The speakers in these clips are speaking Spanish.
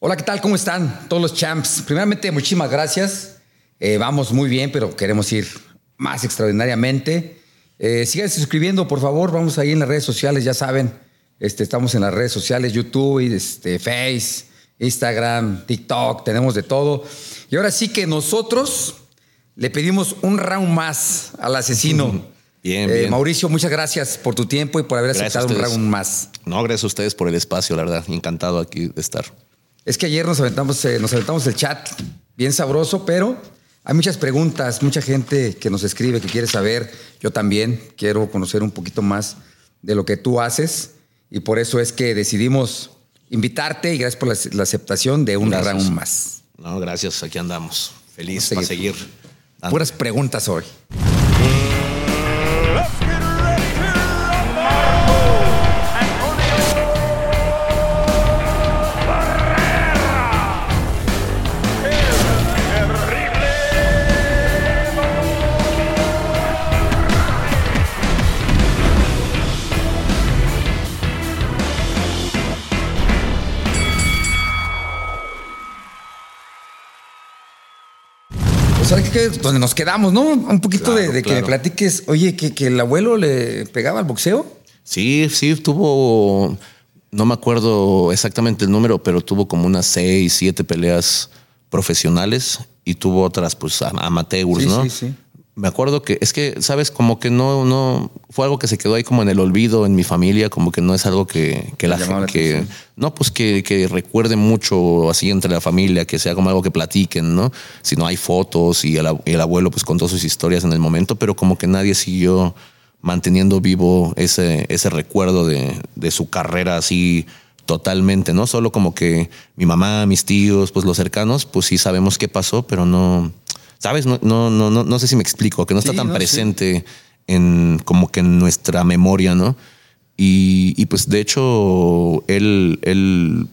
Hola, ¿qué tal? ¿Cómo están todos los champs? Primeramente, muchísimas gracias. Eh, vamos muy bien, pero queremos ir más extraordinariamente. Eh, síganse suscribiendo, por favor. Vamos ahí en las redes sociales, ya saben. Este, estamos en las redes sociales, YouTube, este, Face, Instagram, TikTok, tenemos de todo. Y ahora sí que nosotros le pedimos un round más al asesino. Bien, Eh, bien. Mauricio, muchas gracias por tu tiempo y por haber Gracias aceptado un round más. No, gracias a ustedes por el espacio, la verdad. Encantado aquí de estar. Es que ayer nos aventamos, eh, nos aventamos el chat bien sabroso, pero hay muchas preguntas, mucha gente que nos escribe, que quiere saber. Yo también quiero conocer un poquito más de lo que tú haces y por eso es que decidimos invitarte y gracias por la, la aceptación de un Gracias. round más. No, gracias. Aquí andamos. Feliz para seguir. dando. Puras preguntas hoy. Donde nos quedamos, ¿no? Un poquito de, Claro, de que me claro. platiques, oye, que, que el abuelo le pegaba al boxeo. Sí, sí, tuvo. No me acuerdo exactamente el número, pero tuvo como unas seis, siete peleas profesionales y tuvo otras, pues, am- amateurs, Sí, ¿no? sí, sí. Me acuerdo que es que, sabes, como que no, no fue algo que se quedó ahí como en el olvido en mi familia, como que no es algo que, que la gente, que, no, pues que, que recuerde mucho así entre la familia, que sea como algo que platiquen, ¿no? Si no hay fotos y el, el abuelo pues contó sus historias en el momento, pero como que nadie siguió manteniendo vivo ese, ese recuerdo de, de su carrera así totalmente, ¿no? Solo como que mi mamá, mis tíos, pues los cercanos, pues sí sabemos qué pasó, pero no, ¿sabes? No, no, no, no, no sé si me explico, que no está Sí, tan no, sí. presente en como que en nuestra memoria, ¿no? Y, y, pues de hecho, él, él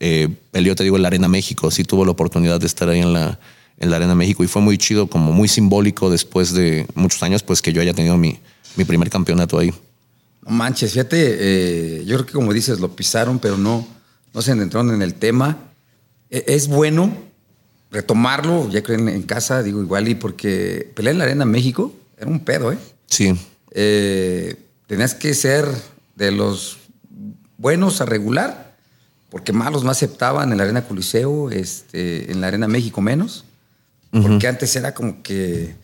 eh, peleó, te digo, en la Arena México, sí tuvo la oportunidad de estar ahí en la, en la Arena México y fue muy chido, como muy simbólico después de muchos años, pues que yo haya tenido mi, mi primer campeonato ahí. No manches, fíjate, eh, yo creo que como dices, lo pisaron, pero no, no se entraron en el tema. E- es bueno retomarlo, ya creo en, en casa, digo igual, y porque pelear en la Arena México era un pedo, ¿eh? Sí, Eh, Tenías que ser de los buenos a regular, porque malos no aceptaban en la Arena Coliseo, este, en la Arena México menos, porque antes era como que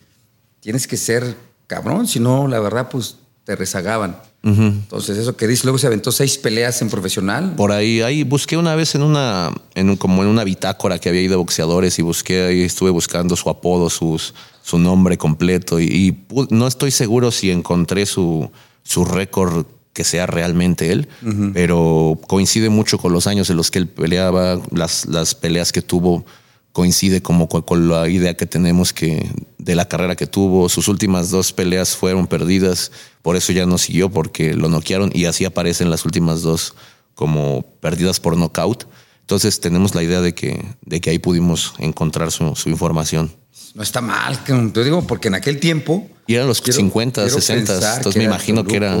tienes que ser cabrón, si no, la verdad, pues te rezagaban. Entonces, eso que dice, luego se aventó seis peleas en profesional. Por ahí, ahí busqué una vez en una, en un- como en una bitácora que había ahí de boxeadores y busqué ahí, estuve buscando su apodo, sus, su nombre completo y, no estoy seguro si encontré su, su récord que sea realmente él, pero coincide mucho con los años en los que él peleaba, las, las peleas que tuvo coincide como con, con la idea que tenemos que de la carrera que tuvo. Sus últimas dos peleas fueron perdidas, por eso ya no siguió, porque lo noquearon y así aparecen las últimas dos como perdidas por knockout. Entonces tenemos la idea de que, de que ahí pudimos encontrar su, su información. No está mal, te digo, porque en aquel tiempo. Y eran los quiero- 50, quiero 60, pensar entonces me imagino que era-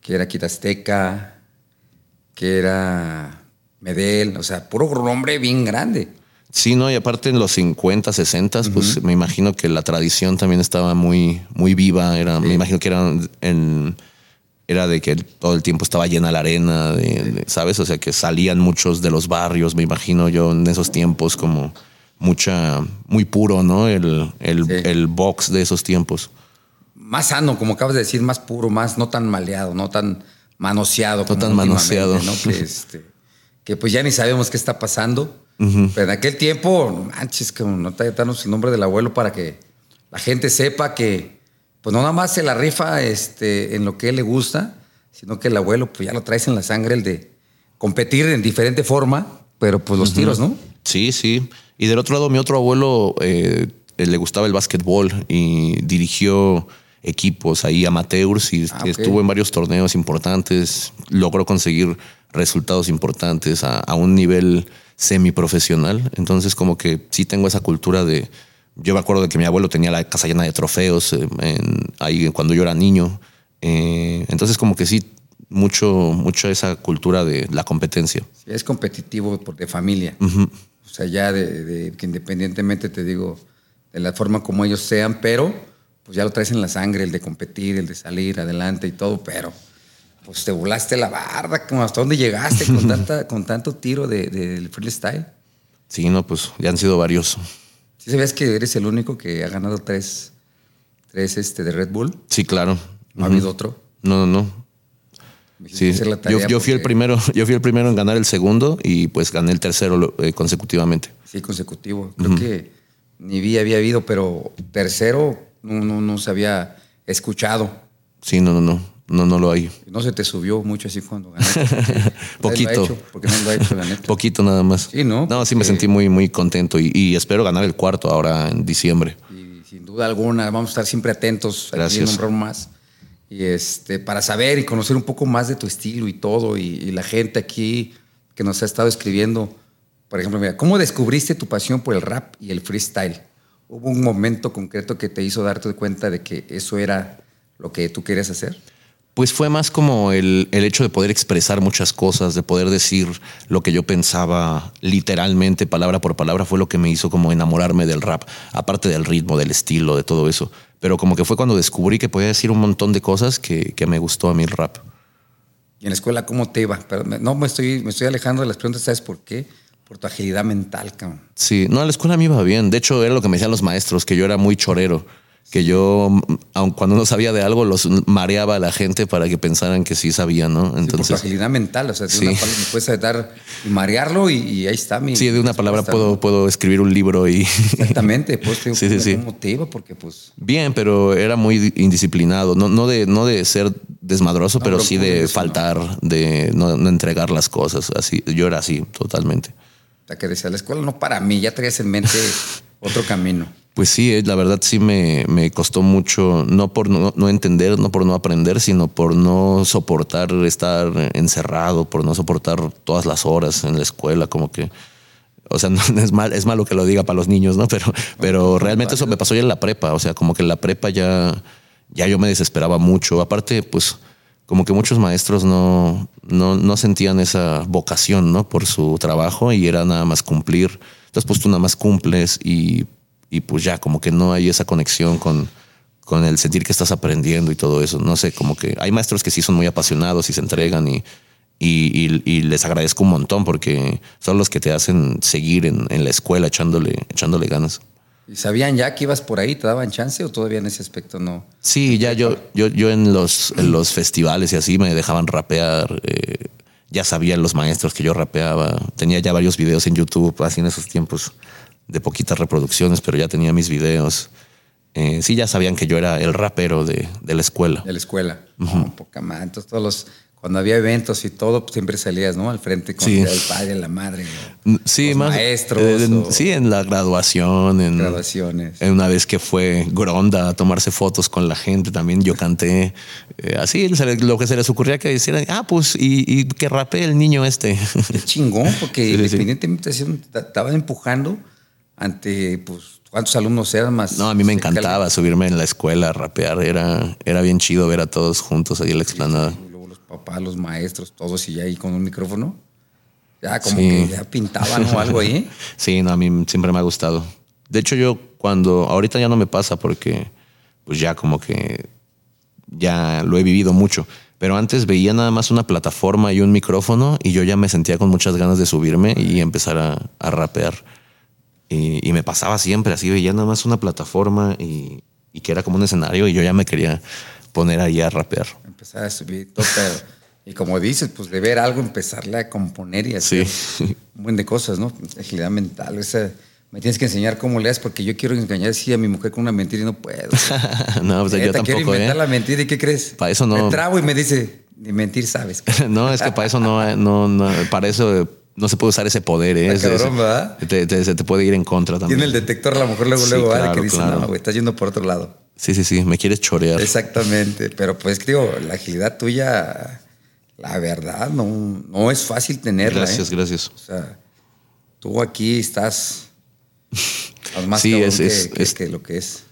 Que era Quitasteca, que era Medel, o sea, puro nombre bien grande. Sí, no, y aparte en los 50, 60, pues me imagino que la tradición también estaba muy, muy viva. Era, Me imagino que era, en, era de que todo el tiempo estaba llena la arena, de, de- ¿sabes? O sea, que salían muchos de los barrios, me imagino yo en esos tiempos como mucha, muy puro, ¿no? El, el, Sí. el box de esos tiempos. Más sano, como acabas de decir, más puro, más no tan maleado, no tan manoseado. como tan manoseado. ¿no? Que, este, que pues ya ni sabemos qué está pasando. Pero en aquel tiempo, no manches, que no te el nombre del abuelo para que la gente sepa que, pues no nada más se la rifa este, en lo que él le gusta, sino que el abuelo, pues ya lo traes en la sangre, el de competir en diferente forma, pero pues los tiros, ¿no? Sí, sí. Y del otro lado, mi otro abuelo eh, le gustaba el básquetbol y dirigió equipos ahí amateurs y Ah, estuvo en varios torneos importantes, logró conseguir resultados importantes a, a un nivel semiprofesional. Entonces, como que sí tengo esa cultura de. Yo me acuerdo de que mi abuelo tenía la casa llena de trofeos eh, en- ahí cuando yo era niño. Eh, entonces, como que sí mucho, mucho esa cultura de la competencia. Sí, es competitivo por, de familia. O sea, ya de, de que independientemente te digo de la forma como ellos sean, pero pues ya lo traes en la sangre, el de competir, el de salir adelante y todo, pero pues te volaste la barda, como hasta dónde llegaste con, tanta, con tanto tiro de- del freestyle. Sí, no, pues ya han sido varios. ¿Sí sabías que eres el único que ha ganado tres, tres este, de Red Bull? Sí, claro. No ha habido otro. No, no, no. Sí, yo, fui el primero, yo fui el primero en ganar el segundo y pues gané el tercero eh, consecutivamente. Sí, consecutivo. Creo que ni vi había habido, pero tercero no, no, no se había escuchado. Sí, no, no, no, no, no lo hay. No se te subió mucho así cuando ganaste. Poquito. hecho, porque no lo ha hecho, la neta. Poquito nada más. Sí, ¿no? No, sí me sentí muy, muy contento y, y espero ganar el cuarto ahora en diciembre. Y sin duda alguna, vamos a estar siempre atentos aquí Gracias. en un más. Y este, para saber y conocer un poco más de tu estilo y todo, y, y la gente aquí que nos ha estado escribiendo. Por ejemplo, mira, ¿cómo descubriste tu pasión por el rap y el freestyle? ¿Hubo un momento concreto que te hizo darte cuenta de que eso era lo que tú querías hacer? Pues fue más como el, el hecho de poder expresar muchas cosas, de poder decir lo que yo pensaba literalmente, palabra por palabra, fue lo que me hizo como enamorarme del rap, aparte del ritmo, del estilo, de todo eso. Pero como que fue cuando descubrí que podía decir un montón de cosas que, que me gustó a mí el rap. Y en la escuela, ¿cómo te iba? Pero me- no, me estoy, me estoy alejando de las preguntas, ¿sabes por qué? Por tu agilidad mental, cabrón. Sí, no, a la escuela me iba bien. De hecho, era lo que me decían los maestros, que yo era muy chorero. Que yo, aun cuando no sabía de algo, los mareaba a la gente para que pensaran que sí sabía, ¿no? Sí, por tu Entonces, agilidad mental, o sea, de Sí. una palabra me puedes dar y marearlo y, y ahí está mi. sí, de una palabra puedo, escribir un libro y... Exactamente, pues te Sí, sí, sí. ¿cómo te iba? Porque pues Bien, pero era muy indisciplinado. No, no, de, no de ser desmadroso, No, pero pero sí de eso, faltar, de no, no entregar las cosas. Así, yo era así, totalmente. o sea, que decía, la escuela no para mí, ya traías en mente otro camino. Pues sí, eh, la verdad sí me, me costó mucho, no por no, no entender, no por no aprender, sino por no soportar estar encerrado, por no soportar todas las horas en la escuela, como que, o sea, no es mal, es malo que lo diga para los niños, ¿no? Pero, pero realmente eso me pasó ya en la prepa, o sea, como que en la prepa ya, ya yo me desesperaba mucho. Aparte, pues, como que muchos maestros no, no, no sentían esa vocación, ¿no? Por su trabajo y era nada más cumplir. Entonces, pues tú nada más cumples y, y pues ya, como que no hay esa conexión con, con el sentir que estás aprendiendo y todo eso. No sé, como que hay maestros que sí son muy apasionados y se entregan y, y, y- y les agradezco un montón porque son los que te hacen seguir en, en la escuela echándole, echándole ganas. ¿Y sabían ya que ibas por ahí? ¿Te daban chance o todavía en ese aspecto no? Sí, ya yo, yo, yo en los, en los festivales y así me dejaban rapear. eh, ya sabían los maestros que yo rapeaba. Tenía ya varios videos en YouTube, así en esos tiempos de poquitas reproducciones, pero ya tenía mis videos. Eh, sí, ya sabían que yo era el rapero de, de la escuela. De la escuela. No, poca madre. Entonces todos los... Cuando había eventos y todo, pues, siempre salías, ¿no? Al frente con Sí. el padre, la madre, Sí, los más. maestros, eh, en- o sí, en la graduación, en, graduaciones. en una vez que fue Gronda a tomarse fotos con la gente, también yo canté. eh, así, lo que se les ocurría que hicieran, ah, pues, y, y que rapee el niño este. Qué chingón, porque Sí, independientemente estaban empujando ante, pues, cuántos alumnos eran más. No, a mí me se encantaba subirme en la escuela a rapear. Era, era bien chido ver a todos juntos ahí en la explanada. calma. Luego los papás, los maestros, todos y ya ahí con un micrófono. Ya como Sí. que ya pintaban o algo ahí. Sí, no, a mí siempre me ha gustado. De hecho, yo cuando, ahorita ya no me pasa porque pues ya como que ya lo he vivido mucho. Pero antes veía nada más una plataforma y un micrófono y yo ya me sentía con muchas ganas de subirme y empezar a, a rapear. Y, y me pasaba siempre así, veía nada más una plataforma y, y que era como un escenario y yo ya me quería poner ahí a rapear. Empezar a subir todo. Y como dices, pues de ver algo, empezarle a componer y hacer Sí. un buen de cosas, ¿no? Agilidad mental. Esa, me tienes que enseñar cómo le haces porque yo quiero engañar así a mi mujer con una mentira y no puedo. no, pues yo Neta, quiero tampoco, inventar ¿eh? la mentira y ¿qué crees? Pa' eso no. Me trago y me dice, ni mentir sabes. No, es que para eso no, no, no, para eso no se puede usar ese poder. ¿eh? Está Es- cabrón, ¿verdad? te, te- se te puede ir en contra también. Tiene el detector a lo mejor luego, Sí, luego, ¿vale? claro, que dice, claro. no, güey, estás yendo por otro lado. Sí, sí, sí, me quieres chorear. Exactamente. Pero pues, digo, la agilidad tuya, la verdad, no, no es fácil tenerla. Gracias, ¿eh? gracias. O sea, tú aquí estás, estás más Sí, es- que, es- que- es- que lo que es.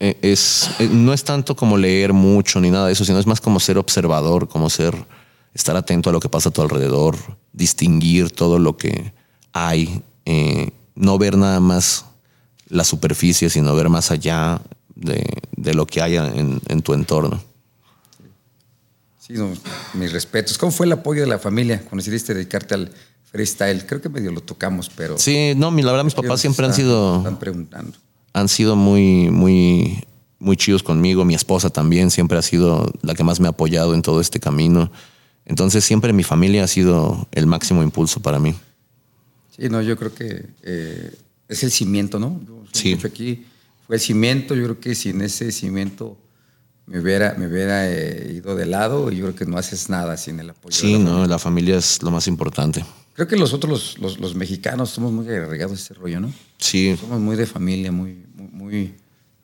Eh, Es, eh, no es tanto como leer mucho ni nada de eso, sino es más como ser observador, como ser, estar atento a lo que pasa a tu alrededor, distinguir todo lo que hay, eh, no ver nada más la superficie, sino ver más allá de, de lo que hay en, en tu entorno. Sí, no, mis respetos. ¿Cómo fue el apoyo de la familia cuando decidiste dedicarte al freestyle? Creo que medio lo tocamos, pero... Sí, no, la verdad mis papás siempre han sido... Están preguntando. han sido muy, muy, muy chidos conmigo. Mi esposa también siempre ha sido la que más me ha apoyado en todo este camino. Entonces siempre mi familia ha sido el máximo impulso para mí. Sí, no, yo creo que eh, es el cimiento, ¿no? Yo Sí. aquí fue el cimiento. Yo creo que sin ese cimiento me hubiera, me hubiera eh, ido de lado y yo creo que no haces nada sin el apoyo. de Sí, la no, familia. la familia es lo más importante. Creo que nosotros los, los, los mexicanos somos muy arraigados a ese rollo, ¿no? Sí, Somos muy de familia, muy, muy, muy-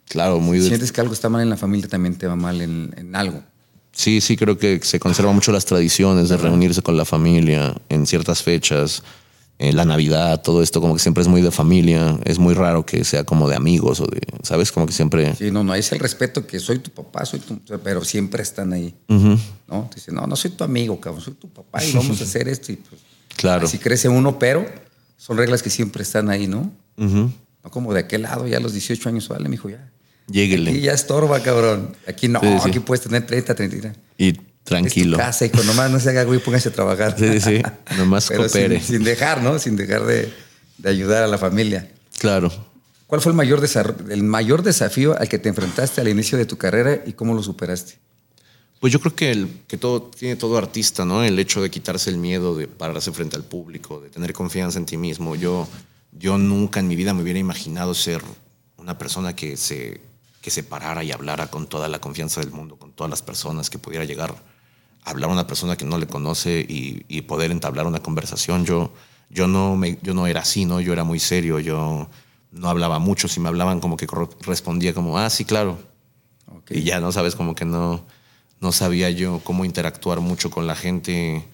claro, muy... Si de- sientes que algo está mal en la familia, también te va mal en, en algo. Sí, sí, creo que se conservan mucho las tradiciones de reunirse con la familia en ciertas fechas. eh, la Navidad, todo esto como que siempre es muy de familia. Es muy raro que sea como de amigos o de, ¿sabes? Como que siempre... Sí, no, no, es el respeto que soy tu papá, soy tu, pero siempre están ahí. ¿no? Te dicen, no, no soy tu amigo, cabrón, soy tu papá y vamos a hacer esto. Y pues, Claro. Así crece uno, pero son reglas que siempre están ahí, ¿no? No como de aquel lado, ya a los 18 años, vale, mijo, ya. Lléguele. Aquí ya estorba, cabrón. Aquí no, Sí, sí. aquí puedes tener 30, 30. Y Es tranquilo. tu casa, hijo, nomás no se haga güey, póngase a trabajar. Sí, sí, nomás Pero coopere. Sin, sin dejar, ¿no? Sin dejar de, de ayudar a la familia. Claro. ¿Cuál fue el mayor, el mayor desafío al que te enfrentaste al inicio de tu carrera y cómo lo superaste? Pues yo creo que, el, que todo tiene todo artista, ¿no? El hecho de quitarse el miedo de pararse frente al público, de tener confianza en ti mismo. Yo, yo nunca en mi vida me hubiera imaginado ser una persona que se, que se parara y hablara con toda la confianza del mundo, con todas las personas, que pudiera llegar a hablar a una persona que no le conoce y, y poder entablar una conversación. Yo, yo, no me, yo no era así, ¿no? Yo era muy serio, yo no hablaba mucho. Si me hablaban, como que respondía como, ah, sí, claro. Y ya, ¿no? Sabes, como que no, no sabía yo cómo interactuar mucho con la gente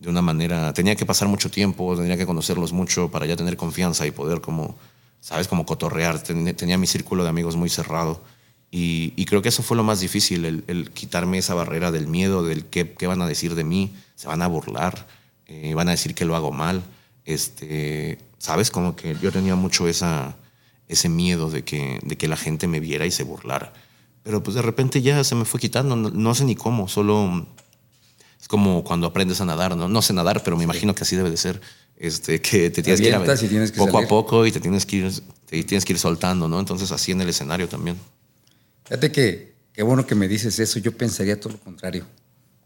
de una manera. Tenía que pasar mucho tiempo, tenía que conocerlos mucho para ya tener confianza y poder, como, ¿sabes? Como cotorrear. Ten- Tenía mi círculo de amigos muy cerrado. Y, y creo que eso fue lo más difícil, el, el quitarme esa barrera del miedo, del qué, qué van a decir de mí, se van a burlar, eh, van a decir que lo hago mal. Este, ¿Sabes? Como que yo tenía mucho esa, ese miedo de que, de que la gente me viera y se burlara. Pero pues de repente ya se me fue quitando, no, no sé ni cómo, solo es como cuando aprendes a nadar, ¿no? No sé nadar, pero me imagino que así debe de ser. Este, que te tienes que ir a- tienes que poco salir. a poco y te tienes que ir, te tienes que ir soltando, ¿no? Entonces así en el escenario también. Fíjate que qué bueno que me dices eso. Yo pensaría todo lo contrario.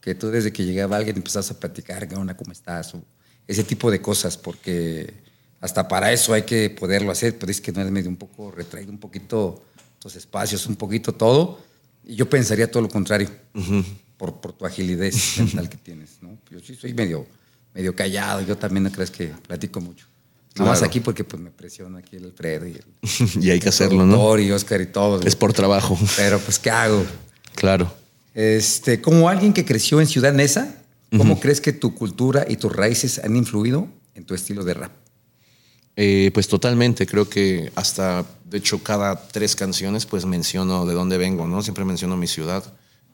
Que tú desde que llegaba alguien empezabas a platicar, ¿qué onda? ¿Cómo estás? O ese tipo de cosas, porque hasta para eso hay que poderlo hacer. Pero es que no eres medio un poco retraído, un poquito tus espacios, un poquito todo. Y yo pensaría todo lo contrario, por, por tu agilidad mental que tienes. ¿no? Yo sí soy medio, medio callado. Yo también no crees que platico mucho. Nada más Claro. aquí porque pues me presiona aquí el Alfredo y el, y hay que el hacerlo, ¿no? y Oscar y todo. Es por trabajo. Pero pues, ¿qué hago? Claro. Este, como alguien que creció en Ciudad Neza, ¿cómo crees que tu cultura y tus raíces han influido en tu estilo de rap? Eh, pues totalmente, creo que hasta, de hecho, cada tres canciones pues menciono de dónde vengo, ¿no? Siempre menciono mi ciudad.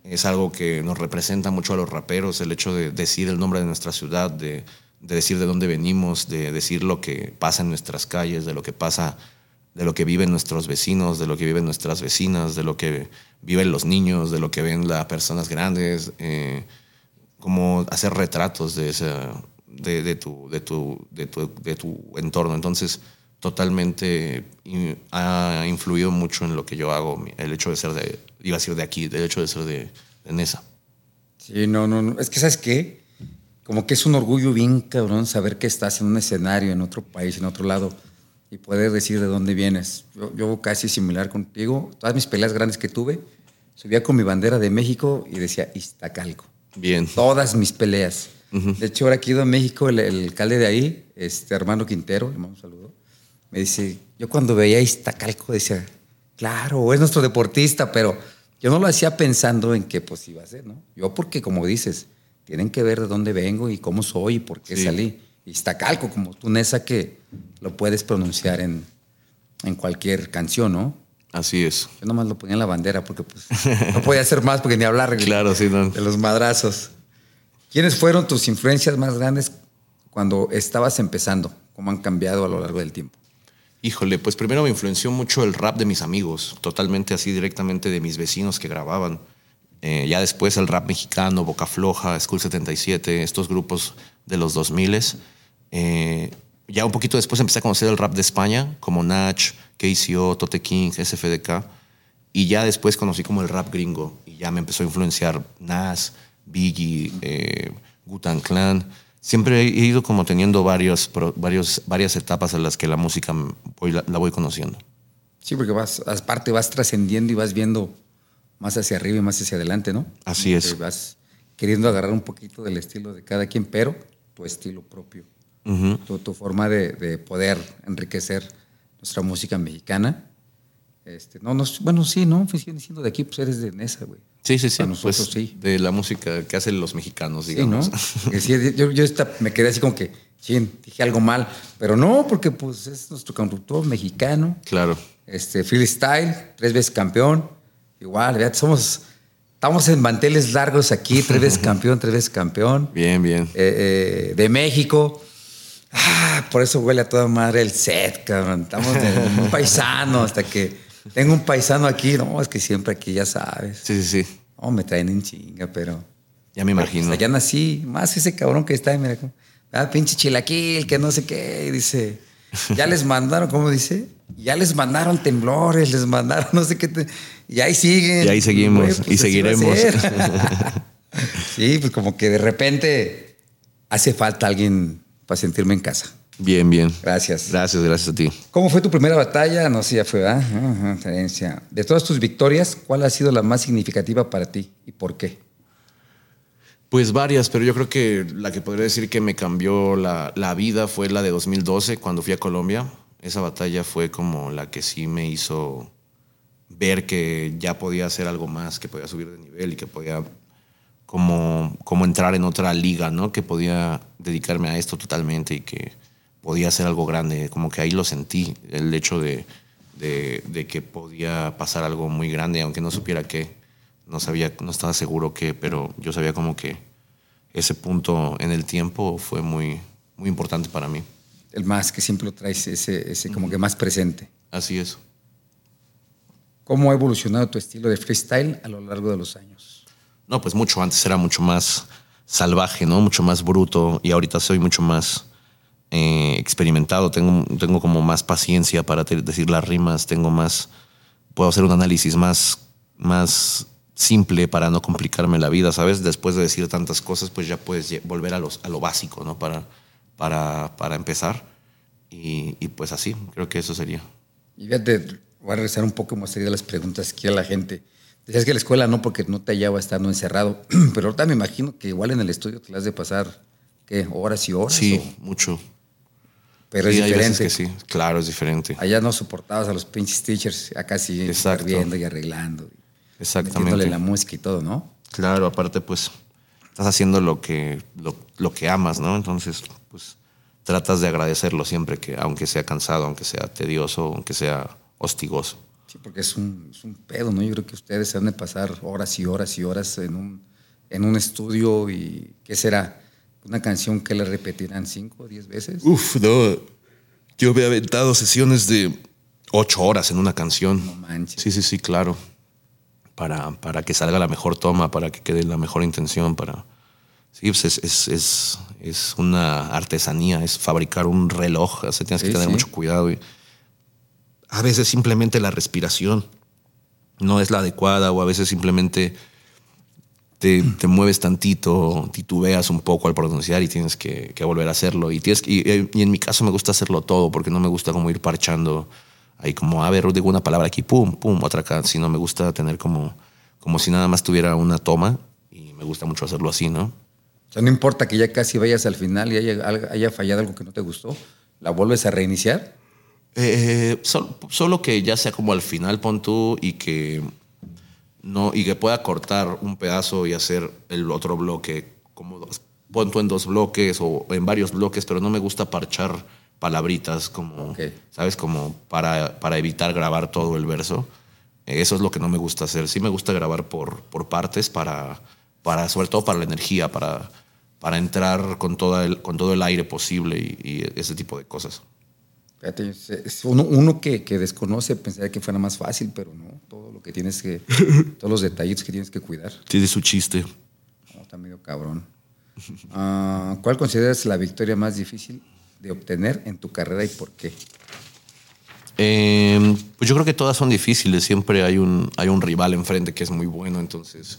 Es algo que nos representa mucho a los raperos, el hecho de decir el nombre de nuestra ciudad, de, de decir de dónde venimos, de decir lo que pasa en nuestras calles, de lo que pasa, de lo que viven nuestros vecinos, de lo que viven nuestras vecinas, de lo que viven los niños, de lo que ven las personas grandes. eh, como hacer retratos de, esa, de, de tu, de, tu, de, tu, de tu entorno. Entonces, totalmente in- ha influido mucho en lo que yo hago, el hecho de ser de, iba a decir de aquí, el hecho de ser de, de Nesa. Sí, no, no, no. Es que, ¿sabes qué? Como que es un orgullo bien cabrón saber que estás en un escenario, en otro país, en otro lado, y poder decir de dónde vienes. Yo, yo casi similar contigo. Todas mis peleas grandes que tuve, subía con mi bandera de México y decía Iztacalco. Bien. Todas mis peleas. De hecho, ahora que he ido a México, el, el alcalde de ahí, este Armando Quintero, le mando un saludo, me dice, yo cuando veía a Iztacalco decía, claro, es nuestro deportista, pero yo no lo hacía pensando en qué pues iba a ser, ¿no? Yo porque, como dices, tienen que ver de dónde vengo y cómo soy y por qué Sí. salí. Iztacalco, como tú, Nesa, que lo puedes pronunciar en, en cualquier canción, ¿no? Así es. Yo nomás lo ponía en la bandera porque pues no podía hacer más porque ni hablar Claro, sí, no. de los madrazos. ¿Quiénes fueron tus influencias más grandes cuando estabas empezando? ¿Cómo han cambiado a lo largo del tiempo? Híjole, pues primero me influenció mucho el rap de mis amigos, totalmente así directamente de mis vecinos que grababan. Eh, ya después el rap mexicano, Boca Floja, School 77, estos grupos de los 2000 eh, Ya un poquito después empecé a conocer el rap de España, como Nach, KCO, Tote King, SFDK. Y ya después conocí como el rap gringo. Y ya me empezó a influenciar Nas, Biggie, eh, Gutan Clan. Siempre he ido como teniendo varios, pro- varios, varias etapas en las que la música voy- la, la voy conociendo. Sí, porque vas, aparte vas trascendiendo y vas viendo más hacia arriba y más hacia adelante, ¿no? Así Como es. Vas queriendo agarrar un poquito del estilo de cada quien, pero tu estilo propio. Tu, tu forma de, de poder enriquecer nuestra música mexicana. Este, no, no, bueno, sí, ¿no? Siendo de aquí, pues eres de Nesa, güey. Sí, sí, sí. Nosotros pues, sí. De la música que hacen los mexicanos, Sí, ¿no? digamos. Sí, yo yo esta- me quedé así como que, chin, dije algo mal. Pero no, porque pues es nuestro cantautor mexicano. claro. Este, freestyle, tres veces campeón. Igual, somos, estamos en manteles largos aquí, tres veces campeón, tres veces campeón. Bien, bien. eh, eh, de México. Ah, por eso huele a toda madre el set, cabrón. Estamos de un paisano hasta que tengo un paisano aquí. No, es que siempre aquí ya sabes. Sí, sí, sí. No, me traen en chinga, pero. Ya me imagino. Pues allá nací. Más ese cabrón que está, mira. cómo- Ah, pinche chilaquil, que no sé qué. y dice. Ya les mandaron, ¿cómo dice? Ya les mandaron temblores, les mandaron no sé qué. te- y ahí siguen. Y ahí seguimos, y va a seguiremos. sí, pues como que de repente hace falta alguien para sentirme en casa. Bien, bien. Gracias. Gracias, gracias a ti. ¿Cómo fue tu primera batalla? No sé, ya fue, ¿verdad? Ajá, Terencia. De todas tus victorias, ¿cuál ha sido la más significativa para ti y por qué? Pues varias, pero yo creo que la que podría decir que me cambió la, la vida fue la de 2012, cuando fui a Colombia. Esa batalla fue como la que sí me hizo ver que ya podía hacer algo más, que podía subir de nivel y que podía como, como entrar en otra liga, ¿no? Que podía dedicarme a esto totalmente y que podía hacer algo grande. Como que ahí lo sentí, el hecho de, de, de que podía pasar algo muy grande, aunque no supiera qué. No sabía, no estaba seguro qué, pero yo sabía como que ese punto en el tiempo fue muy, muy importante para mí. El más que siempre lo traes, ese, ese como que más presente. Así es. ¿Cómo ha evolucionado tu estilo de freestyle a lo largo de los años? No, pues mucho antes era mucho más salvaje, ¿no? Mucho más bruto y ahorita soy mucho más eh, experimentado. Tengo, tengo como más paciencia para te- decir las rimas, tengo más, puedo hacer un análisis más, más simple para no complicarme la vida, ¿sabes? Después de decir tantas cosas, pues ya puedes volver a, los, a lo básico, ¿no? Para, para, para empezar. Y, y pues así, creo que eso sería. Y fíjate, voy a regresar un poco más sería las preguntas que a la gente. Decías que la escuela no, porque no te hallaba estando encerrado, pero ahorita me imagino que igual en el estudio te las has de pasar, ¿qué? Horas y horas. Sí, o- mucho. Pero Sí, es hay veces diferente. que sí, claro, es diferente. Allá no soportabas a los pinches teachers, acá sí, viendo y arreglando. y Exactamente. Metiéndole la música y todo, ¿no? Claro, aparte, pues, estás haciendo lo que, lo, lo que amas, ¿no? Entonces, pues, tratas de agradecerlo siempre, que aunque sea cansado, aunque sea tedioso, aunque sea hostigoso. Sí, porque es un, es un pedo, ¿no? Yo creo que ustedes se han de pasar horas y horas y horas en un, en un estudio y ¿qué será? Una canción que le repetirán cinco o diez veces. Uf, no. Yo me he aventado sesiones de ocho horas en una canción. No manches. Sí, sí, sí, claro. Para, para que salga la mejor toma, para que quede la mejor intención, para... Sí, pues es, es, es, es una artesanía, es fabricar un reloj, o sea, tienes Sí, que tener sí. mucho cuidado. Y a veces simplemente la respiración no es la adecuada o a veces simplemente te, te mueves tantito, titubeas un poco al pronunciar y tienes que, que volver a hacerlo. Y, tienes, que- y, y en mi caso me gusta hacerlo todo porque no me gusta como ir parchando ahí como, a ver, digo una palabra aquí, pum, pum, otra acá, sino me gusta tener como, como si nada más tuviera una toma y me gusta mucho hacerlo así, ¿no? O sea, no importa que ya casi vayas al final y haya, haya fallado algo que no te gustó, ¿la vuelves a reiniciar? Eh, sol- solo que ya sea como al final pon tú y que no y que pueda cortar un pedazo y hacer el otro bloque como dos, pon tú en dos bloques o en varios bloques, pero no me gusta parchar palabritas como sabes como para, para evitar grabar todo el verso. Eh, Eso es lo que no me gusta hacer. Sí me gusta grabar por, por partes para, para sobre todo para la energía, para para entrar con, toda el, con todo el aire posible y, y ese tipo de cosas. Fíjate, uno, uno que, que desconoce pensaría que fuera más fácil, pero no. Todo lo que tienes que, todos los detallitos que tienes que cuidar. Tiene su chiste. No, está medio cabrón. Ah, ¿Cuál consideras la victoria más difícil de obtener en tu carrera y por qué? Eh, pues yo creo que todas son difíciles. Siempre hay un, hay un rival enfrente que es muy bueno, entonces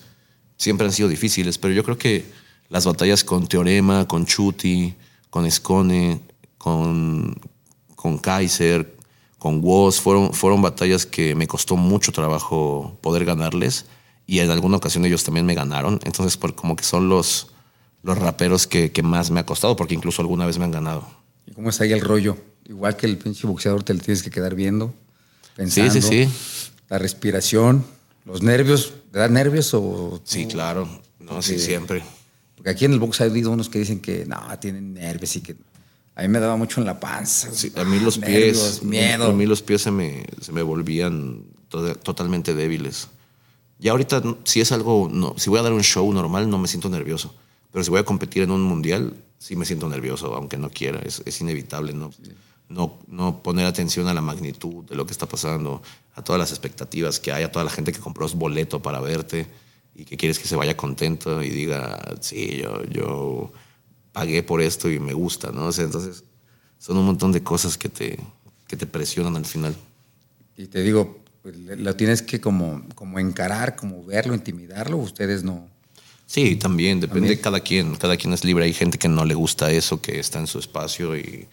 siempre han sido difíciles. Pero yo creo que las batallas con Teorema, con Chuti, con Escone, con, con Kaiser, con Woz, fueron, fueron batallas que me costó mucho trabajo poder ganarles. Y en alguna ocasión ellos también me ganaron. Entonces, por, como que son los, los raperos que, que más me ha costado, porque incluso alguna vez me han ganado. ¿Y cómo está ahí el rollo? Igual que el pinche boxeador te lo tienes que quedar viendo, Sí, pensando. sí, sí. La respiración, los nervios. ¿Te da nervios o...? Sí, claro. No, sí, siempre. Porque aquí en el box ha habido unos que dicen que no, tienen nervios y que... A mí me daba mucho en la panza. Sí, a mí los Nervios, pies, miedo. a mí los pies se me, se me volvían to- totalmente débiles. Y ahorita, si es algo, no, si voy a dar un show normal, no me siento nervioso. Pero si voy a competir en un mundial, sí me siento nervioso, aunque no quiera. Es, es inevitable no, no, no poner atención a la magnitud de lo que está pasando, a todas las expectativas que hay, a toda la gente que compró su boleto para verte y que quieres que se vaya contento y diga, sí, yo, yo pagué por esto y me gusta, ¿no? O sea, entonces son un montón de cosas que te, que te presionan al final. Y te digo, lo tienes que como, como encarar, como verlo, intimidarlo. Ustedes no. Sí, también, depende También. de cada quien. Cada quien es libre. Hay gente que no le gusta eso, que está en su espacio y,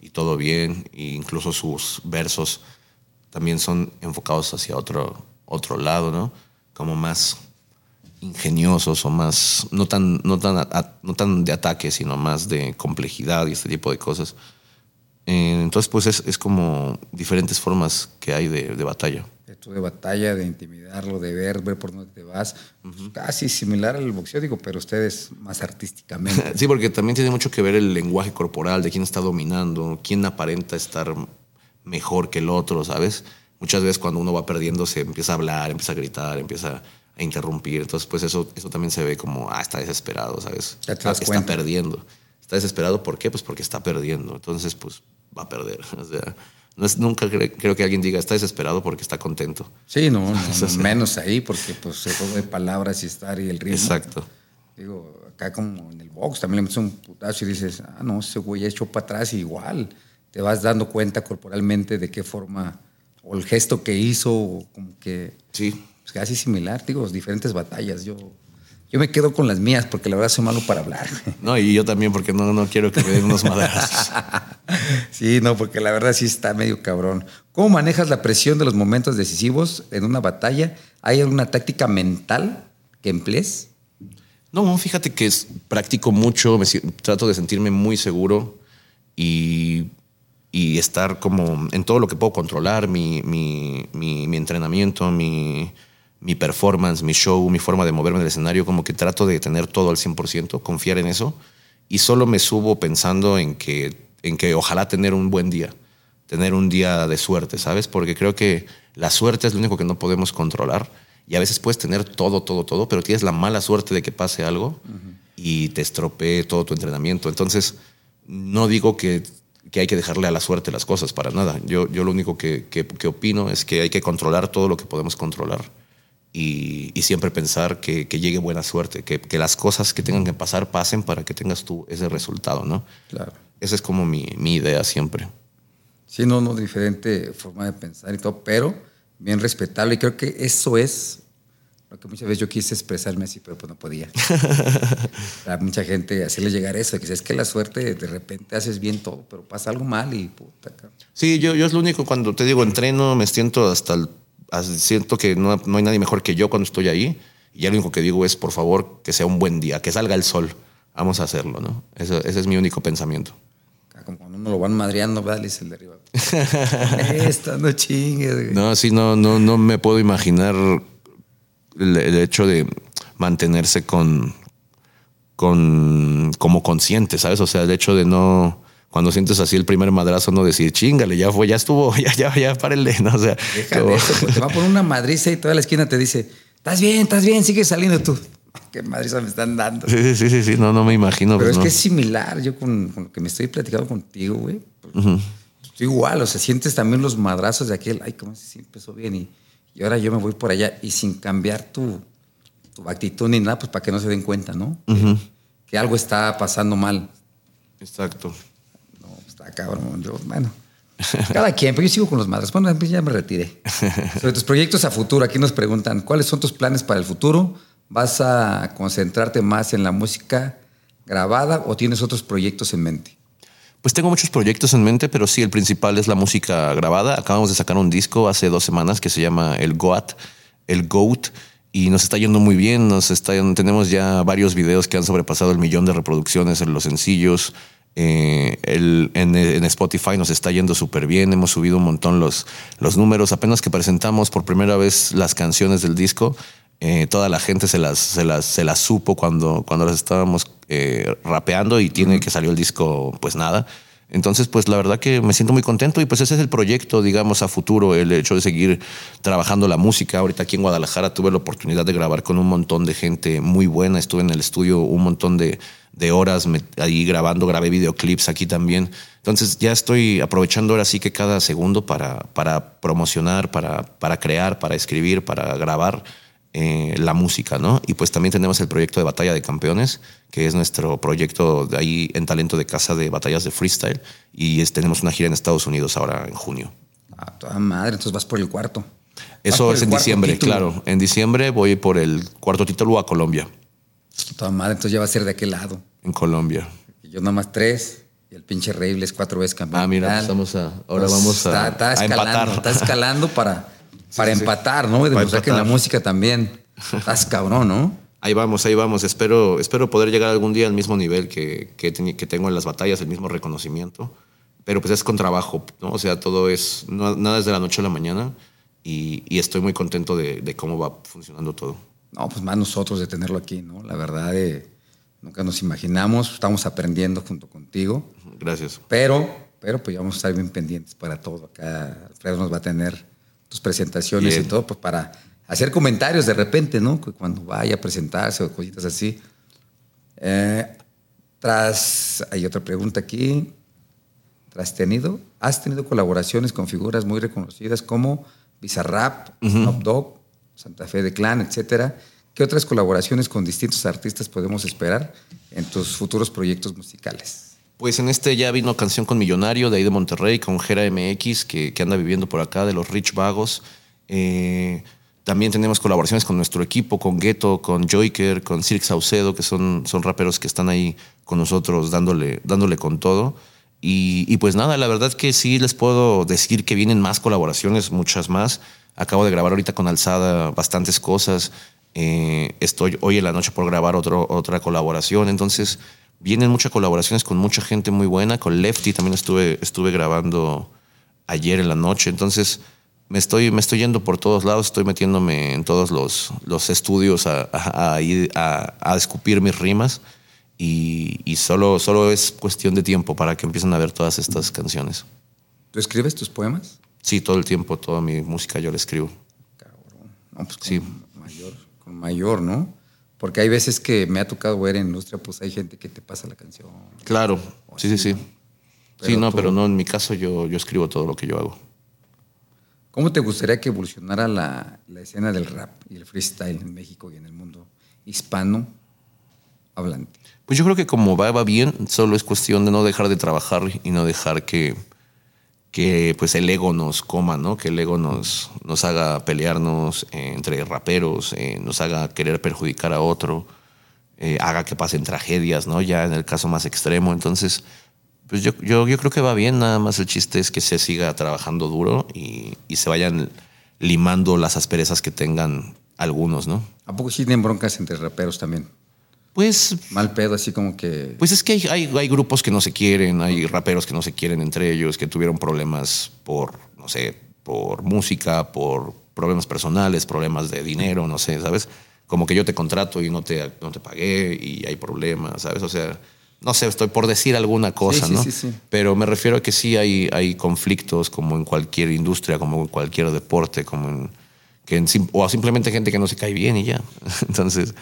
y todo bien. E incluso sus versos también son enfocados hacia otro, otro lado, ¿no? Como más ingeniosos o más, no tan, no, tan, a- no tan de ataque, sino más de complejidad y este tipo de cosas. Eh, entonces, pues es, es como diferentes formas que hay de, de batalla. Esto de batalla, de intimidarlo, de ver, ver por dónde te vas. Pues, casi similar al boxeo, digo, pero ustedes más artísticamente. Sí, porque también tiene mucho que ver el lenguaje corporal de quién está dominando, quién aparenta estar mejor que el otro, ¿sabes? Muchas veces cuando uno va perdiendo se empieza a hablar, empieza a gritar, empieza a interrumpir. Entonces, pues eso, eso también se ve como, ah, está desesperado, ¿sabes? Ya te está, das está cuenta. perdiendo. Está desesperado, ¿por qué? Pues porque está perdiendo. Entonces, pues va a perder. O sea, no es, nunca cre- creo que alguien diga, está desesperado porque está contento. Sí, no, no, no, menos ahí, porque pues se juego de palabras y estar y el ritmo. Exacto. Digo, acá como en el box también le metes un putazo y dices, ah, no, ese güey echó para atrás y igual. Te vas dando cuenta corporalmente de qué forma, o el gesto que hizo, o como que Sí. Pues, casi similar, digo, diferentes batallas. Yo, yo me quedo con las mías porque la verdad soy malo para hablar. No, y yo también porque no, no quiero que me den unos madrazos. sí, no, porque la verdad sí está medio cabrón. ¿Cómo manejas la presión de los momentos decisivos en una batalla? ¿Hay alguna táctica mental que emplees? No, fíjate que es, practico mucho, me trato de sentirme muy seguro y, y estar como en todo lo que puedo controlar, mi, mi, mi, mi entrenamiento, mi, mi performance, mi show, mi forma de moverme en el escenario, como que trato de tener todo al 100%, confiar en eso y solo me subo pensando en que, en que ojalá tener un buen día, tener un día de suerte, ¿sabes? Porque creo que la suerte es lo único que no podemos controlar y a veces puedes tener todo, todo, todo, pero tienes la mala suerte de que pase algo y te estropee todo tu entrenamiento. Entonces, no digo que, que hay que dejarle a la suerte las cosas, para nada. Yo, yo lo único que, que- que opino es que hay que controlar todo lo que podemos controlar y, y siempre pensar que, que llegue buena suerte, que, que las cosas que tengan que pasar pasen para que tengas tú ese resultado, ¿no? Claro. Esa es como mi, mi idea siempre. Sí, no, no, diferente forma de pensar y todo, pero bien respetable. Y creo que eso es lo que muchas veces yo quise expresarme así, pero pues no podía. A mucha gente hacerle llegar eso, que es que la suerte de repente haces bien todo, pero pasa algo mal y puta. Sí, yo, yo es lo único cuando te digo entreno, me siento hasta el, siento que no, no hay nadie mejor que yo cuando estoy ahí. Y ya lo único que digo es, por favor, que sea un buen día, que salga el sol. Vamos a hacerlo, ¿no? Eso- ese es mi único pensamiento. Acá Como cuando uno lo van madreando, ¿verdad? Le dice el de arriba. Esta, no chingues. güey. No, sí, no, no, no me puedo imaginar el, el hecho de mantenerse con, con como consciente, ¿sabes? O sea, el hecho de no, cuando sientes así el primer madrazo, no decir, chingale, ya fue, ya estuvo, ya, ya, ya, párenle, ¿no? O sea, Deja como- de eso, te va a poner una madriza y toda la esquina te dice, estás bien, estás bien, sigue saliendo tú. Qué madre me están dando. Sí, sí, sí, sí, no, no me imagino. Pero pues, es no. que es similar, yo con, con lo que me estoy platicando contigo, güey. pues, Igual, o sea, sientes también los madrazos de aquel, ay, cómo se empezó bien y, y ahora yo me voy por allá y sin cambiar tu, tu actitud ni nada, pues para que no se den cuenta, ¿no? Que algo está pasando mal. Exacto. Pues, está cabrón. Yo, bueno, cada quien, pero yo sigo con los madres. Bueno, pues ya me retiré. Sobre tus proyectos a futuro, aquí nos preguntan, ¿cuáles son tus planes para el futuro? ¿Vas a concentrarte más en la música grabada o tienes otros proyectos en mente? Pues tengo muchos proyectos en mente, pero sí, el principal es la música grabada. Acabamos de sacar un disco hace dos semanas que se llama El Goat, El Goat, y nos está yendo muy bien. Nos está, tenemos ya varios videos que han sobrepasado el millón de reproducciones en los sencillos. Eh, el- en, en Spotify nos está yendo súper bien. Hemos subido un montón los, los números. Apenas que presentamos por primera vez las canciones del disco, eh, toda la gente se las, se las, se las supo cuando, cuando las estábamos eh, rapeando y tiene que salió el disco, pues nada. Entonces, pues la verdad que me siento muy contento y pues ese es el proyecto, digamos, a futuro, el hecho de seguir trabajando la música. Ahorita aquí en Guadalajara tuve la oportunidad de grabar con un montón de gente muy buena. Estuve en el estudio un montón de, de horas me- ahí grabando, grabé videoclips aquí también. Entonces ya estoy aprovechando ahora sí que cada segundo para, para promocionar, para, para crear, para escribir, para grabar eh, la música, ¿no? Y pues también tenemos el proyecto de Batalla de Campeones, que es nuestro proyecto de ahí en talento de casa de batallas de freestyle. Y es- tenemos una gira en Estados Unidos ahora en junio. A toda madre, entonces vas por el cuarto. Eso es en diciembre, título. claro. En diciembre voy por el cuarto título a Colombia. Toda madre, entonces ya va a ser de aquel lado. En Colombia. Y Yo nada más tres y el pinche Reible es cuatro veces campeón. Ah, mira, pues vamos a- ahora vamos a- está, está a escalando, empatar. Está escalando para, para sí. empatar, ¿no? Y Para demostrar que en la música también. Estás cabrón, ¿no? Ahí vamos, ahí vamos. Espero, espero poder llegar algún día al mismo nivel que, que, tengo en las batallas, el mismo reconocimiento. Pero pues es con trabajo, ¿no? O sea, todo es, no- nada es de la noche a la mañana y, y estoy muy contento de, de cómo va funcionando todo. No, pues más nosotros de tenerlo aquí, ¿no? La verdad, eh, nunca nos imaginamos, estamos aprendiendo junto contigo, Gracias. pero, pero pues ya vamos a estar bien pendientes para todo. Acá Alfredo nos va a tener tus presentaciones Bien. y todo, pues para hacer comentarios de repente, ¿no? Que Cuando vaya a presentarse o cositas así. Eh, tras, hay otra pregunta aquí. Tras tenido, has tenido colaboraciones con figuras muy reconocidas como Bizarrap, Snoop Dogg, Santa Fe de Clan, etcétera. ¿Qué otras colaboraciones con distintos artistas podemos esperar en tus futuros proyectos musicales? Pues en este ya vino canción con Millonario de ahí de Monterrey, con Jera MX, que, que anda viviendo por acá, de los Rich Vagos. Eh, también tenemos colaboraciones con nuestro equipo, con Ghetto, con Joyker, con Cirque Saucedo, que son, son raperos que están ahí con nosotros dándole, dándole con todo. Y, y pues nada, la verdad que sí les puedo decir que vienen más colaboraciones, muchas más. Acabo de grabar ahorita con Alzada bastantes cosas. Eh, estoy hoy en la noche por grabar otro, otra colaboración. Entonces, vienen muchas colaboraciones con mucha gente muy buena. Con Lefty también estuve, estuve grabando ayer en la noche. Entonces, me estoy, me estoy yendo por todos lados, estoy metiéndome en todos los, los estudios a, a, a ir a, a escupir mis rimas. Y, y solo, solo es cuestión de tiempo para que empiecen a ver todas estas canciones. ¿Tú escribes tus poemas? Sí, todo el tiempo, toda mi música yo la escribo. Cabrón. No, pues con Sí. mayor, con mayor, ¿no? Porque hay veces que me ha tocado ver en industria, pues hay gente que te pasa la canción. Claro, sí, sí, sí. Sí, Pero no, tú- pero no, en mi caso yo, yo escribo todo lo que yo hago. ¿Cómo te gustaría que evolucionara la, la escena del rap y el freestyle en México y en el mundo hispano hablante? Pues yo creo que como va, va bien, solo es cuestión de no dejar de trabajar y no dejar que, que pues el ego nos coma, ¿no? Que el ego nos, nos haga pelearnos entre raperos, eh, nos haga querer perjudicar a otro, eh, haga que pasen tragedias, ¿no? Ya en el caso más extremo. Entonces, pues yo, yo, yo creo que va bien, nada más el chiste es que se siga trabajando duro y, y se vayan limando las asperezas que tengan algunos, ¿no? ¿A poco sí tienen broncas entre raperos también? Pues Mal pedo, así como que... Pues es que hay, hay, hay grupos que no se quieren, hay raperos que no se quieren entre ellos, que tuvieron problemas por, no sé, por música, por problemas personales, problemas de dinero, no sé, ¿sabes? Como que yo te contrato y no te, no te pagué y hay problemas, ¿sabes? O sea, no sé, estoy por decir alguna cosa, sí, ¿no? sí, sí. Pero me refiero a que sí hay, hay conflictos como en cualquier industria, como en cualquier deporte, como en, que en o simplemente gente que no se cae bien y ya. Entonces,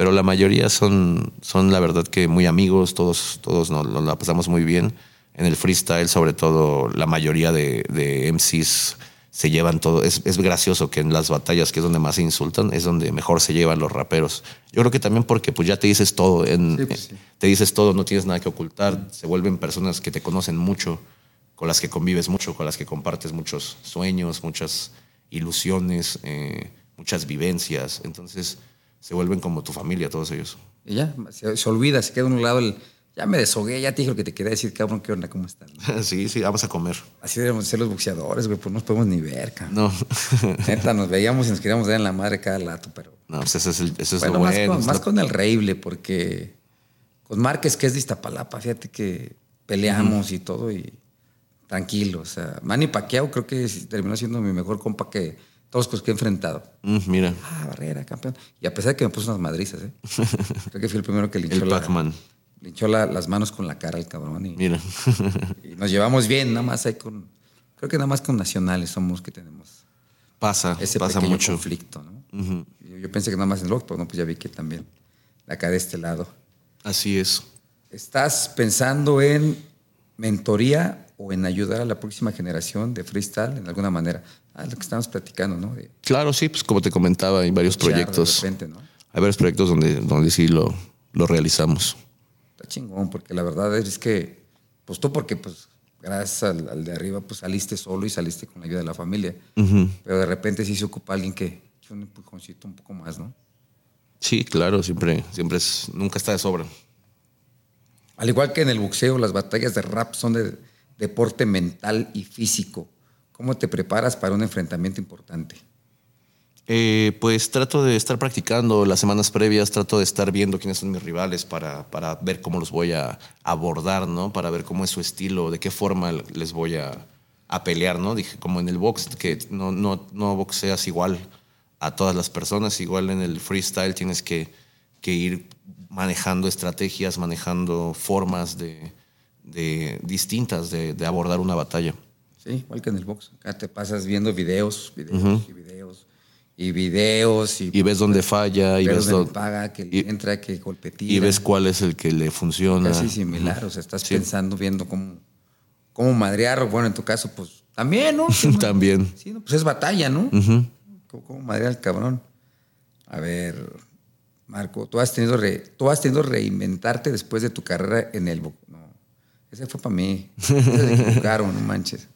pero la mayoría son, son la verdad que muy amigos, todos, todos nos, nos la pasamos muy bien. En el freestyle, sobre todo, la mayoría de, de MCs se llevan todo. Es, es gracioso que en las batallas, que es donde más se insultan, es donde mejor se llevan los raperos. Yo creo que también porque pues ya te dices todo, en, Sí, pues, sí. te dices todo, no tienes nada que ocultar, se vuelven personas que te conocen mucho, con las que convives mucho, con las que compartes muchos sueños, muchas ilusiones, eh, muchas vivencias. Entonces se vuelven como tu familia, todos ellos. Y ya, se, se olvida, se queda a un lado el. Ya me deshogué, ya te dije lo que te quería decir, cabrón, ¿qué onda? ¿Cómo estás? sí, sí, vamos a comer. Así debemos ser los boxeadores, güey, pues no nos podemos ni ver, cabrón. No, Neta, nos veíamos y nos queríamos dar en la madre cada rato, pero. no pues ese es, el, ese es Bueno, lo más, bueno. con, más el Reible, porque con Márquez, que es de Iztapalapa, fíjate que peleamos y todo, y tranquilo. O sea, Manny Pacquiao creo que terminó siendo mi mejor compa que todos los que he enfrentado. Mm, mira, Ah, Barrera, campeón. Y a pesar de que me puso unas madrizas, ¿eh? Creo que fui el primero que le el la, Pac-Man. la- las manos con la cara al cabrón. Y, Mira. y nos llevamos bien, nada más hay con. Creo que nada más con nacionales somos que tenemos pasa, ese pasa pequeño mucho. conflicto, ¿no? yo, yo pensé que nada más en box, pero no, pues ya vi que también acá de este lado. Así es. ¿Estás pensando en mentoría o en ayudar a la próxima generación de freestyle en alguna manera? Ah, es lo que estamos platicando, ¿no? De Claro, sí, pues como te comentaba, hay varios coachear de proyectos. repente, ¿no? Hay varios proyectos donde, donde sí lo, lo realizamos. Está chingón, porque la verdad es que, pues tú porque, pues, gracias al, al de arriba, pues saliste solo y saliste con la ayuda de la familia. Pero de repente sí se ocupa alguien que eche un empujoncito un poco más, ¿no? Sí, claro, siempre, siempre es, nunca está de sobra. Al igual que en el boxeo, las batallas de rap son de deporte mental y físico. ¿Cómo te preparas para un enfrentamiento importante? Eh, pues trato de estar practicando las semanas previas, trato de estar viendo quiénes son mis rivales para, para ver cómo los voy a abordar, ¿no? Para ver cómo es su estilo, de qué forma les voy a, a pelear, ¿no? Dije, como en el box, que no, no, no boxeas igual a todas las personas, igual en el freestyle tienes que, que ir manejando estrategias, manejando formas de, de distintas de, de abordar una batalla. Sí, igual que en el box. Acá te pasas viendo videos, videos y videos y videos y, Y ves dónde falla, y ves dónde dónde- paga, que y- entra, que golpe tira. y ves cuál es el que le funciona. Casi similar. O sea, estás Sí. pensando, viendo cómo, cómo madrear. Bueno, en tu caso, pues también, ¿no? También. Sí, no, pues es batalla, ¿no? Ujú. ¿Cómo, cómo madrear al cabrón? A ver, Marco, tú has tenido re- tú has tenido reinventarte después de tu carrera en el box. No, ese fue para mí. Ese Se equivocaron, no manches.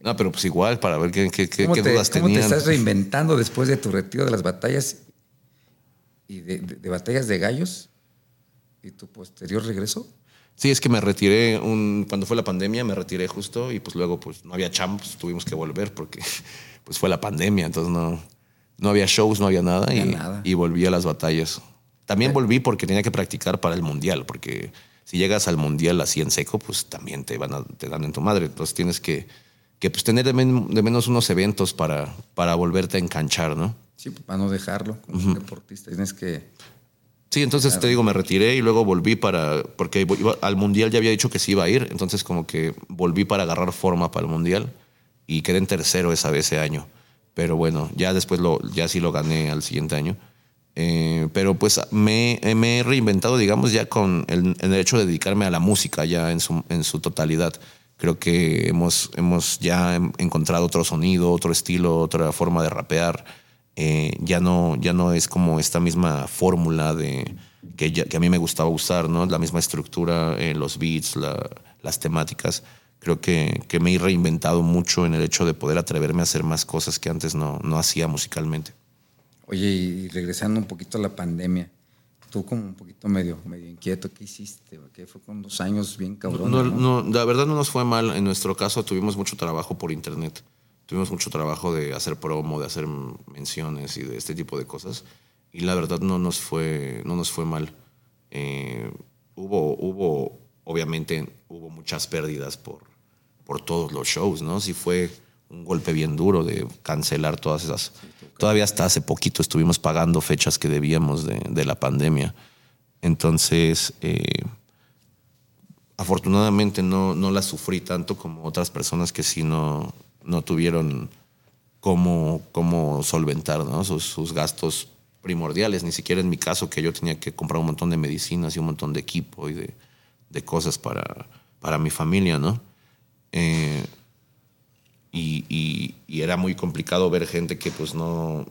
No, pero pues igual, para ver qué, qué, qué- ¿Cómo, qué te, dudas cómo te tenían. estás reinventando después de tu retiro de las batallas y de, de- de batallas de gallos y tu posterior regreso? Sí, es que me retiré un, cuando fue la pandemia, me retiré justo y pues luego pues no había champs, tuvimos que volver porque pues fue la pandemia, entonces no, no había shows, no había nada, había y, nada. y volví a las batallas. También volví porque tenía que practicar para el mundial, porque si llegas al mundial así en seco, pues también te van a, te dan en tu madre. Entonces tienes que, que pues tener de, men- de menos unos eventos para, para volverte a enganchar, ¿no? Sí, pues, para no dejarlo como deportista. Tienes que. Sí, entonces te digo, me retiré y luego volví para, porque iba- al mundial ya había dicho que sí iba a ir, entonces como que volví para agarrar forma para el mundial y quedé en tercero esa vez ese año. Pero bueno, ya después lo, ya sí lo gané al siguiente año. Eh, pero pues me, me he reinventado, digamos, ya con el, el hecho de dedicarme a la música ya en su, en su totalidad. Creo que hemos, hemos ya em- encontrado otro sonido, otro estilo, otra forma de rapear. Eh, ya, no, ya no es como esta misma fórmula de, que, ya- que a mí me gustaba usar, ¿no? La misma estructura, eh, los beats, la- las temáticas. Creo que, que me he reinventado mucho en el hecho de poder atreverme a hacer más cosas que antes no, no hacía musicalmente. Oye, y regresando un poquito a la pandemia, tú como un poquito medio, medio inquieto, ¿qué hiciste? ¿Qué fue con dos años bien cabrón? No, no, la verdad no nos fue mal. En nuestro caso tuvimos mucho trabajo por internet. Tuvimos mucho trabajo de hacer promo, de hacer menciones y de este tipo de cosas. Y la verdad no nos fue, no nos fue mal. Eh, hubo, hubo, obviamente, hubo muchas pérdidas por, por todos los shows, ¿no? Sí fue un golpe bien duro de cancelar todas esas. Todavía hasta hace poquito estuvimos pagando fechas que debíamos de, la pandemia. Entonces, eh, afortunadamente no, no la sufrí tanto como otras personas que sí no, no tuvieron cómo, cómo solventar ¿no? sus, sus gastos primordiales, ni siquiera en mi caso que yo tenía que comprar un montón de medicinas y un montón de equipo y de, de cosas para, para mi familia, ¿no? Eh, y, y- y era muy complicado ver gente que pues no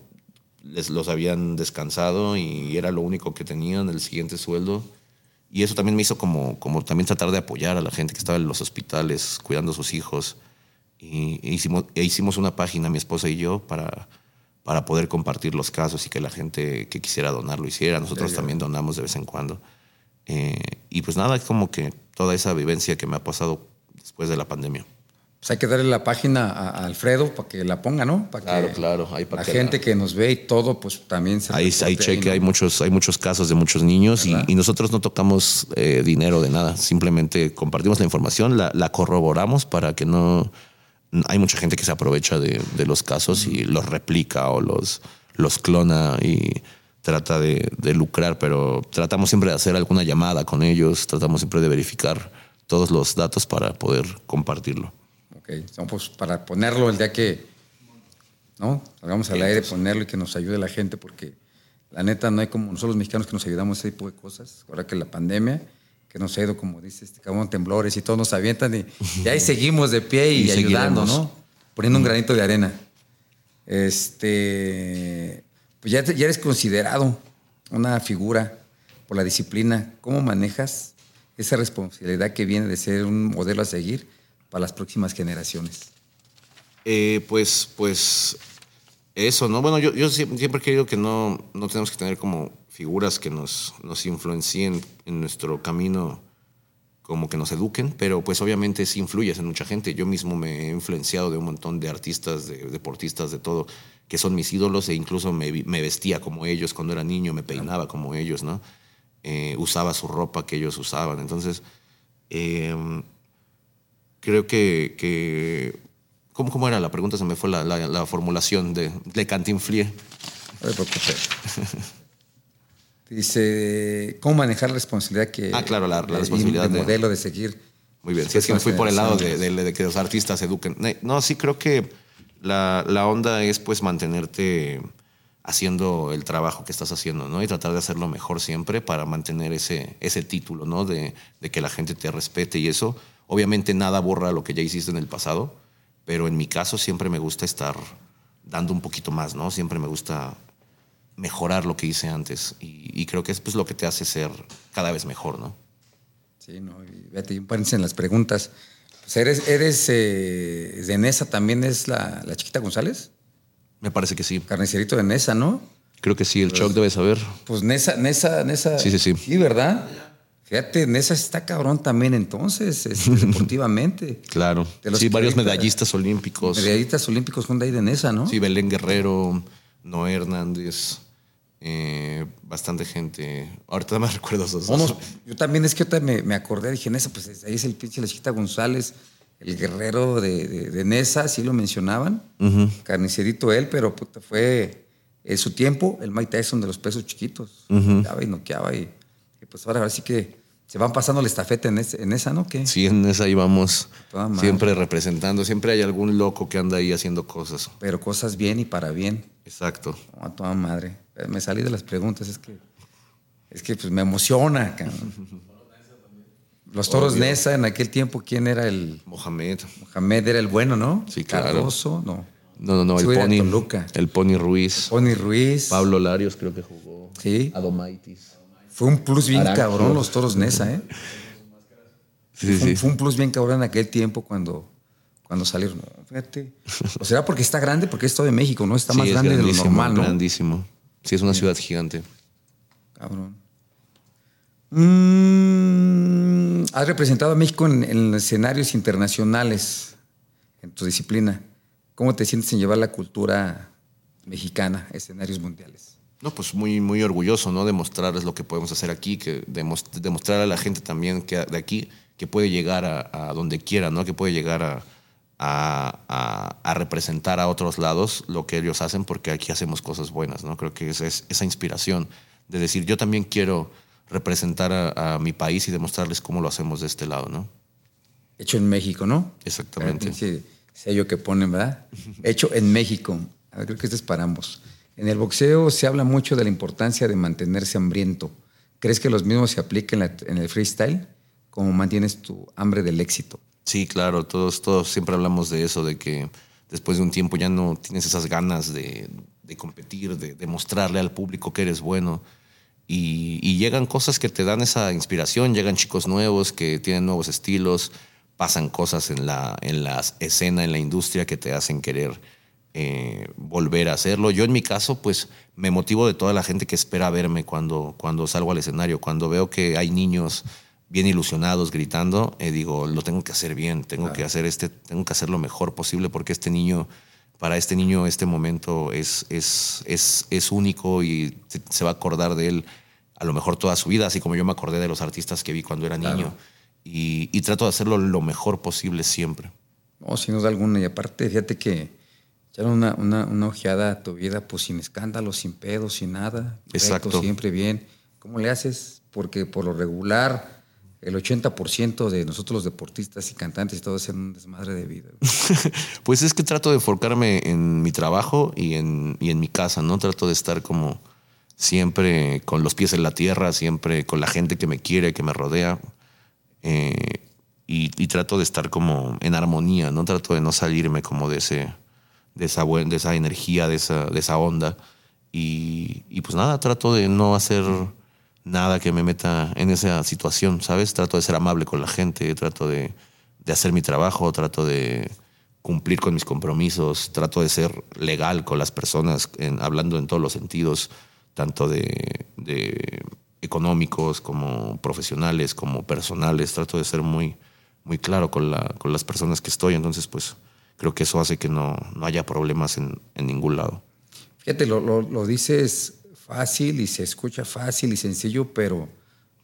les los habían descansado y era lo único que tenían, el siguiente sueldo. Y eso también me hizo como, como también tratar de apoyar a la gente que estaba en los hospitales cuidando a sus hijos. Y e hicimos, e hicimos una página, mi esposa y yo, para, para poder compartir los casos y que la gente que quisiera donar lo hiciera. Nosotros también donamos de vez en cuando. Eh, y pues nada, es como que toda esa vivencia que me ha pasado después de la pandemia. Pues hay que darle la página a, a Alfredo para que la ponga, ¿no? Para Claro, que claro, ahí para la que gente la- que nos ve y todo, pues también se Ahí, ahí cheque, ¿no? hay, muchos, hay muchos casos de muchos niños y, nosotros no tocamos eh, dinero de nada, simplemente compartimos la información, la, la corroboramos para que no... Hay mucha gente que se aprovecha de, de los casos y los replica o los, los clona y trata de, de lucrar, pero tratamos siempre de hacer alguna llamada con ellos, tratamos siempre de verificar todos los datos para poder compartirlo. Ok, so, pues para ponerlo el día que, ¿no? Salgamos al aire, ponerlo y que nos ayude la gente, porque la neta no hay como nosotros los mexicanos que nos ayudamos a ese tipo de cosas. Ahora que la pandemia, que nos ha ido, como dice este cabrón, temblores y todos nos avientan y, y ahí seguimos de pie y, Y ayudando. ¿no? Poniendo un granito de arena. Este, pues ya, ya eres considerado una figura por la disciplina. ¿Cómo manejas esa responsabilidad que viene de ser un modelo a seguir para las próximas generaciones? Eh, pues, pues eso, ¿no? Bueno, yo, yo siempre, he querido que no, no tenemos que tener como figuras que nos, nos influencien en nuestro camino, como que nos eduquen, pero pues obviamente sí influyes en mucha gente. Yo mismo me he influenciado de un montón de artistas, de deportistas, de todo, que son mis ídolos e incluso me, me vestía como ellos cuando era niño, me peinaba como ellos, ¿no? Eh, usaba su ropa que ellos usaban. Entonces, eh, creo que, que ¿cómo, ¿cómo era la pregunta? Se me fue la, la- la formulación de, de Cantinflier. No. Dice, ¿cómo manejar la responsabilidad que... Ah, claro, la- responsabilidad de de- modelo de seguir. Muy bien, si es que me fui por el lado de, generaciones. de- de que los artistas eduquen. No, sí creo que la, la onda es pues mantenerte haciendo el trabajo que estás haciendo, ¿no? Y tratar de hacerlo mejor siempre para mantener ese, ese título, ¿no? De, de que la gente te respete y eso. Obviamente nada borra lo que ya hiciste en el pasado, pero en mi caso siempre me gusta estar dando un poquito más, ¿no? Siempre me gusta mejorar lo que hice antes y, y creo que es pues lo que te hace ser cada vez mejor, ¿no? Sí, no, y un paréntesis en las preguntas. Pues eres, eres eh, de Nesa, también es la, la chiquita González, Me parece que sí. carnicerito de Nesa, ¿no? Creo que sí, el Choc debe saber. Pues Nesa, Nesa, Nesa. Sí, sí, sí. Sí, ¿verdad? Fíjate, Nesa está cabrón también entonces, este, deportivamente. Claro. De los Sí, varios ahorita- medallistas olímpicos. Medallistas olímpicos son de ahí de Nesa, ¿no? Sí, Belén Guerrero, Noé Hernández, eh, bastante gente. Ahorita me recuerdo esos dos. no, yo también es que ahorita me, me acordé, dije, Nesa, pues es- ahí es el pinche la chiquita González, el guerrero de, de, de Nesa, sí lo mencionaban. Carnicerito él, pero puta, fue en su tiempo el Mike Tyson de los pesos chiquitos. Noqueaba y noqueaba y, y pues ahora, ahora sí que se van pasando la estafeta en, ese- en esa, ¿no? ¿Qué? Sí, en esa íbamos siempre representando. Siempre hay algún loco que anda ahí haciendo cosas. Pero cosas bien y para bien. Exacto. No, a toda madre. Me salí de las preguntas, es que es que pues me emociona, cabrón. Los toros Obvio. Nesa en aquel tiempo, ¿quién era el Mohamed. Mohamed era el bueno, ¿no? Sí, claro. Cardoso, no. No, no, no, el Pony. El Pony Ruiz. Pony Ruiz. Pablo Larios creo que jugó. Sí. Adomaitis. Fue un plus bien cabrón los toros Nesa, ¿eh? Sí, fue, sí. fue un plus bien cabrón en aquel tiempo cuando, cuando salieron. No, fíjate. O será porque está grande, porque es todo de México, ¿no? Está Sí, más es grande de lo normal, ¿no? Grandísimo. Sí, es una ciudad gigante. Cabrón. Mm, has representado a México en, en escenarios internacionales en tu disciplina. ¿Cómo te sientes en llevar la cultura mexicana a escenarios mundiales? No, pues muy, muy orgulloso, ¿no? Demostrarles lo que podemos hacer aquí, que demos- demostrar a la gente también que de aquí que puede llegar a, a donde quiera, ¿no? Que puede llegar a, a- a- a representar a otros lados lo que ellos hacen, porque aquí hacemos cosas buenas, ¿no? Creo que esa es esa inspiración de decir, yo también quiero representar a, mi país y demostrarles cómo lo hacemos de este lado, ¿no? Hecho en México, ¿no? Exactamente. Pinche sello que ponen, ¿verdad? Hecho en México. A ver, creo que este es para ambos. En el boxeo se habla mucho de la importancia de mantenerse hambriento. ¿Crees que los mismos se apliquen en, en el freestyle? ¿Cómo mantienes tu hambre del éxito? Sí, claro, todos, todos siempre hablamos de eso, de que después de un tiempo ya no tienes esas ganas de, competir, de, mostrarle al público que eres bueno. Y, llegan cosas que te dan esa inspiración, llegan chicos nuevos que tienen nuevos estilos, pasan cosas en la escena, en la industria que te hacen querer eh, volver a hacerlo. Yo en mi caso, pues me motivo de toda la gente que espera verme cuando, cuando salgo al escenario, cuando veo que hay niños bien ilusionados gritando, eh, digo, lo tengo que hacer bien, tengo que hacer este, tengo que hacer lo mejor posible porque este niño, para este niño este momento es, es, es, es único y se, va a acordar de él a lo mejor toda su vida, así como yo me acordé de los artistas que vi cuando era niño. Y, y trato de hacerlo lo mejor posible siempre. No, sin duda alguna. Y aparte, fíjate que echar una, una, una ojeada a tu vida, pues sin escándalos, sin pedos, sin nada. recto, Exacto. siempre bien. ¿Cómo le haces? Porque por lo regular, el 80% de nosotros los deportistas y cantantes y todo es un desmadre de vida. Pues es que trato de enfocarme en mi trabajo y en, y en mi casa, ¿no? Trato de estar como siempre con los pies en la tierra, siempre con la gente que me quiere, que me rodea. Eh, y, y trato de estar como en armonía, ¿no? Trato de no salirme como de ese, de esa, de esa energía, de esa, de esa onda. Y, y pues nada, trato de no hacer nada que me meta en esa situación, ¿sabes? Trato de ser amable con la gente, trato de, de hacer mi trabajo, trato de cumplir con mis compromisos, trato de ser legal con las personas, hablando en todos los sentidos, tanto de, de económicos como profesionales, como personales. Trato de ser muy, muy claro con, la, con las personas que estoy. Entonces, pues creo que eso hace que no, no haya problemas en, en ningún lado. Fíjate, lo, lo, lo dices fácil y se escucha fácil y sencillo, pero,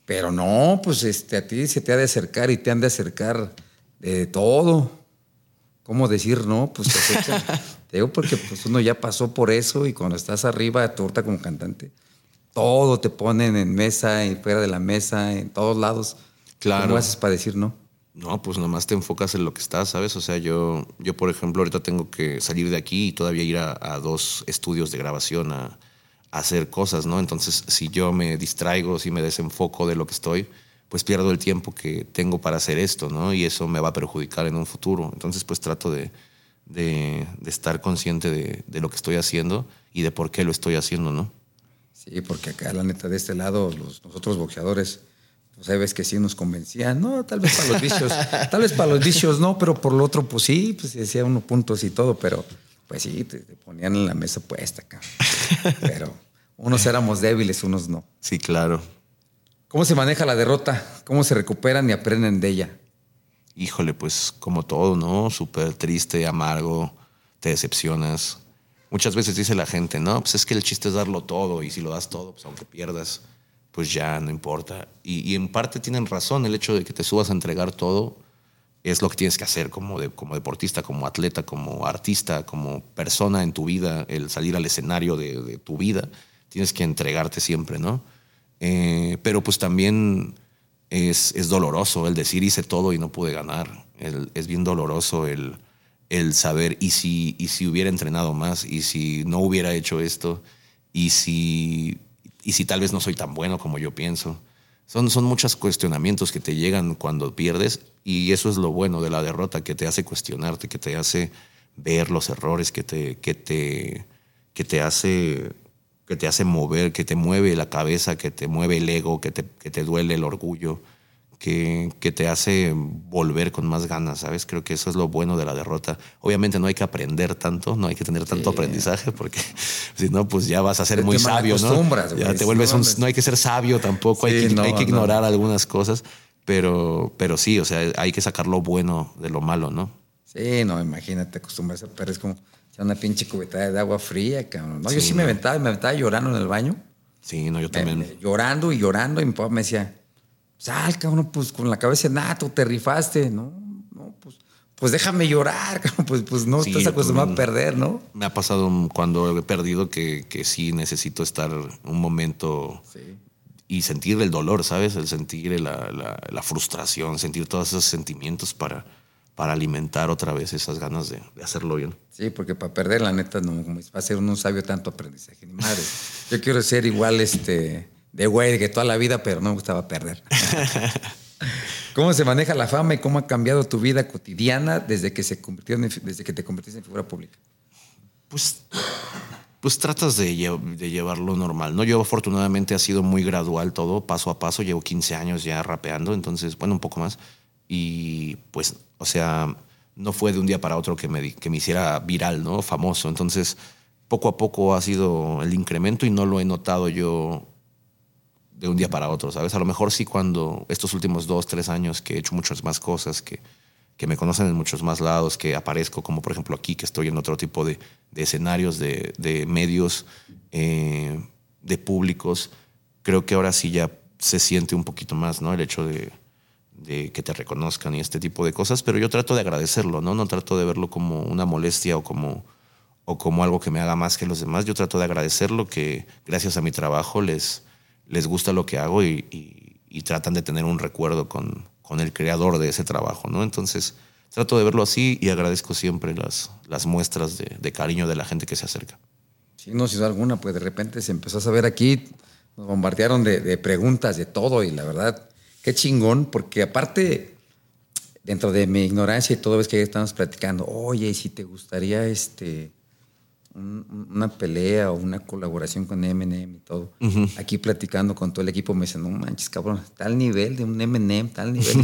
pero no, pues este, a ti se te ha de acercar y te han de acercar de todo. ¿Cómo decir no? Pues te. Te digo porque pues, uno ya pasó por eso y cuando estás arriba, torta como cantante, todo te ponen en mesa y fuera de la mesa, en todos lados. Claro. ¿Cómo haces para decir no? No, pues nomás te enfocas en lo que estás, ¿sabes? O sea, yo, yo por ejemplo, ahorita tengo que salir de aquí y todavía ir a, dos estudios de grabación a, hacer cosas, ¿no? Entonces, si yo me distraigo, si me desenfoco de lo que estoy, pues pierdo el tiempo que tengo para hacer esto, ¿no? Y eso me va a perjudicar en un futuro. Entonces, pues trato de, de, de estar consciente de, de lo que estoy haciendo y de por qué lo estoy haciendo, ¿no? Sí, porque acá, la neta, de este lado, los, nosotros boxeadores, pues hay veces que sí nos convencían, no, tal vez para los vicios, tal vez para los vicios no, pero por lo otro, pues sí, pues decía uno puntos y todo, pero pues sí, te, te ponían en la mesa puesta acá. Pero unos éramos débiles, unos no. Sí, claro. ¿Cómo se maneja la derrota? ¿Cómo se recuperan y aprenden de ella? híjole, pues como todo, ¿no? Súper triste, amargo, te decepcionas. Muchas veces dice la gente, no, pues es que el chiste es darlo todo y si lo das todo, pues aunque pierdas, pues ya no importa. Y, en parte tienen razón, el hecho de que te subas a entregar todo es lo que tienes que hacer como, como deportista, como atleta, como artista, como persona en tu vida, el salir al escenario de, tu vida, tienes que entregarte siempre, ¿no? Eh, pero pues también es, es doloroso el decir hice todo y no pude ganar. Es bien doloroso el, el saber y si, y si hubiera entrenado más y si no hubiera hecho esto y si, y si tal vez no soy tan bueno como yo pienso. Son, son muchos cuestionamientos que te llegan cuando pierdes y eso es lo bueno de la derrota, que te hace cuestionarte, que te hace ver los errores, que te, que te, que te hace que te hace mover, que te mueve la cabeza, que te mueve el ego, que te, que te duele el orgullo, que, que te hace volver con más ganas, ¿sabes? Creo que eso es lo bueno de la derrota. Obviamente no hay que aprender tanto, no hay que tener tanto aprendizaje, porque si no, pues ya vas a ser Te muy sabio, ¿no? malacostumbras, Ya te vuelves un- no, no hay que ser sabio tampoco, hay, que, no, hay que no. ignorar algunas cosas, pero, pero sí, o sea, hay que sacar lo bueno de lo malo, ¿no? Sí, no, imagínate, acostumbrarse a perder, es como una pinche cubeta de agua fría, cabrón. No, yo Sí, me no. aventaba, me aventaba llorando en el baño. Sí, no, yo también. me- llorando y llorando, y mi papá me decía, sal, cabrón, pues con la cabeza en alto, te rifaste, ¿no? No, pues, pues déjame llorar, cabrón, pues, pues no Sí, estás acostumbrado a perder, ¿no? Me ha pasado cuando he perdido que, que sí necesito estar un momento Sí. y sentir el dolor, ¿sabes? El sentir la, la- la frustración, sentir todos esos sentimientos para, para alimentar otra vez esas ganas de, de hacerlo bien. Sí, porque para perder, la neta, no va a ser un sabio tanto aprendizaje. Ni madre. Yo quiero ser igual este de güey que toda la vida, pero no me gustaba perder. ¿Cómo se maneja la fama y cómo ha cambiado tu vida cotidiana desde que se convirtió en- desde que te convertiste en figura pública? Pues, pues tratas de, lle- de llevarlo normal, ¿no? Yo afortunadamente ha sido muy gradual todo, paso a paso. Llevo 15 años ya rapeando, entonces, bueno, un poco más. Y pues, o sea, no fue de un día para otro que me, que me hiciera viral, ¿no? Famoso. Entonces, poco a poco ha sido el incremento y no lo he notado yo de un día para otro, ¿sabes? A lo mejor sí cuando estos últimos dos, tres años que he hecho muchas más cosas, que, que me conocen en muchos más lados, que aparezco como por ejemplo aquí, que estoy en otro tipo de, de escenarios, de, de medios, eh, de públicos, creo que ahora sí ya se siente un poquito más, ¿no? El hecho de, de que te reconozcan y este tipo de cosas, pero yo trato de agradecerlo, ¿no? No trato de verlo como una molestia o como, o como algo que me haga más que los demás. Yo trato de agradecerlo que gracias a mi trabajo les, les gusta lo que hago y, tratan de tener un recuerdo con, el creador de ese trabajo, ¿no? Entonces trato de verlo así y agradezco siempre las, muestras de, cariño de la gente que se acerca. Sí, no, sin alguna, pues de repente se empezó a saber aquí, nos bombardearon de, preguntas, de todo, y la verdad, qué chingón, porque aparte, dentro de mi ignorancia y todo, ves que estamos platicando, oye, ¿y si te gustaría este un- una pelea o una colaboración con Eminem y todo, aquí platicando con todo el equipo, me dicen, no manches, cabrón, tal nivel de un Eminem, tal nivel.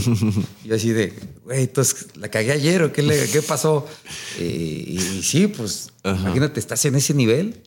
y yo así de, güey, entonces, ¿la cagué ayer o qué, le- qué pasó? Y, y sí, pues, imagínate, estás en ese nivel.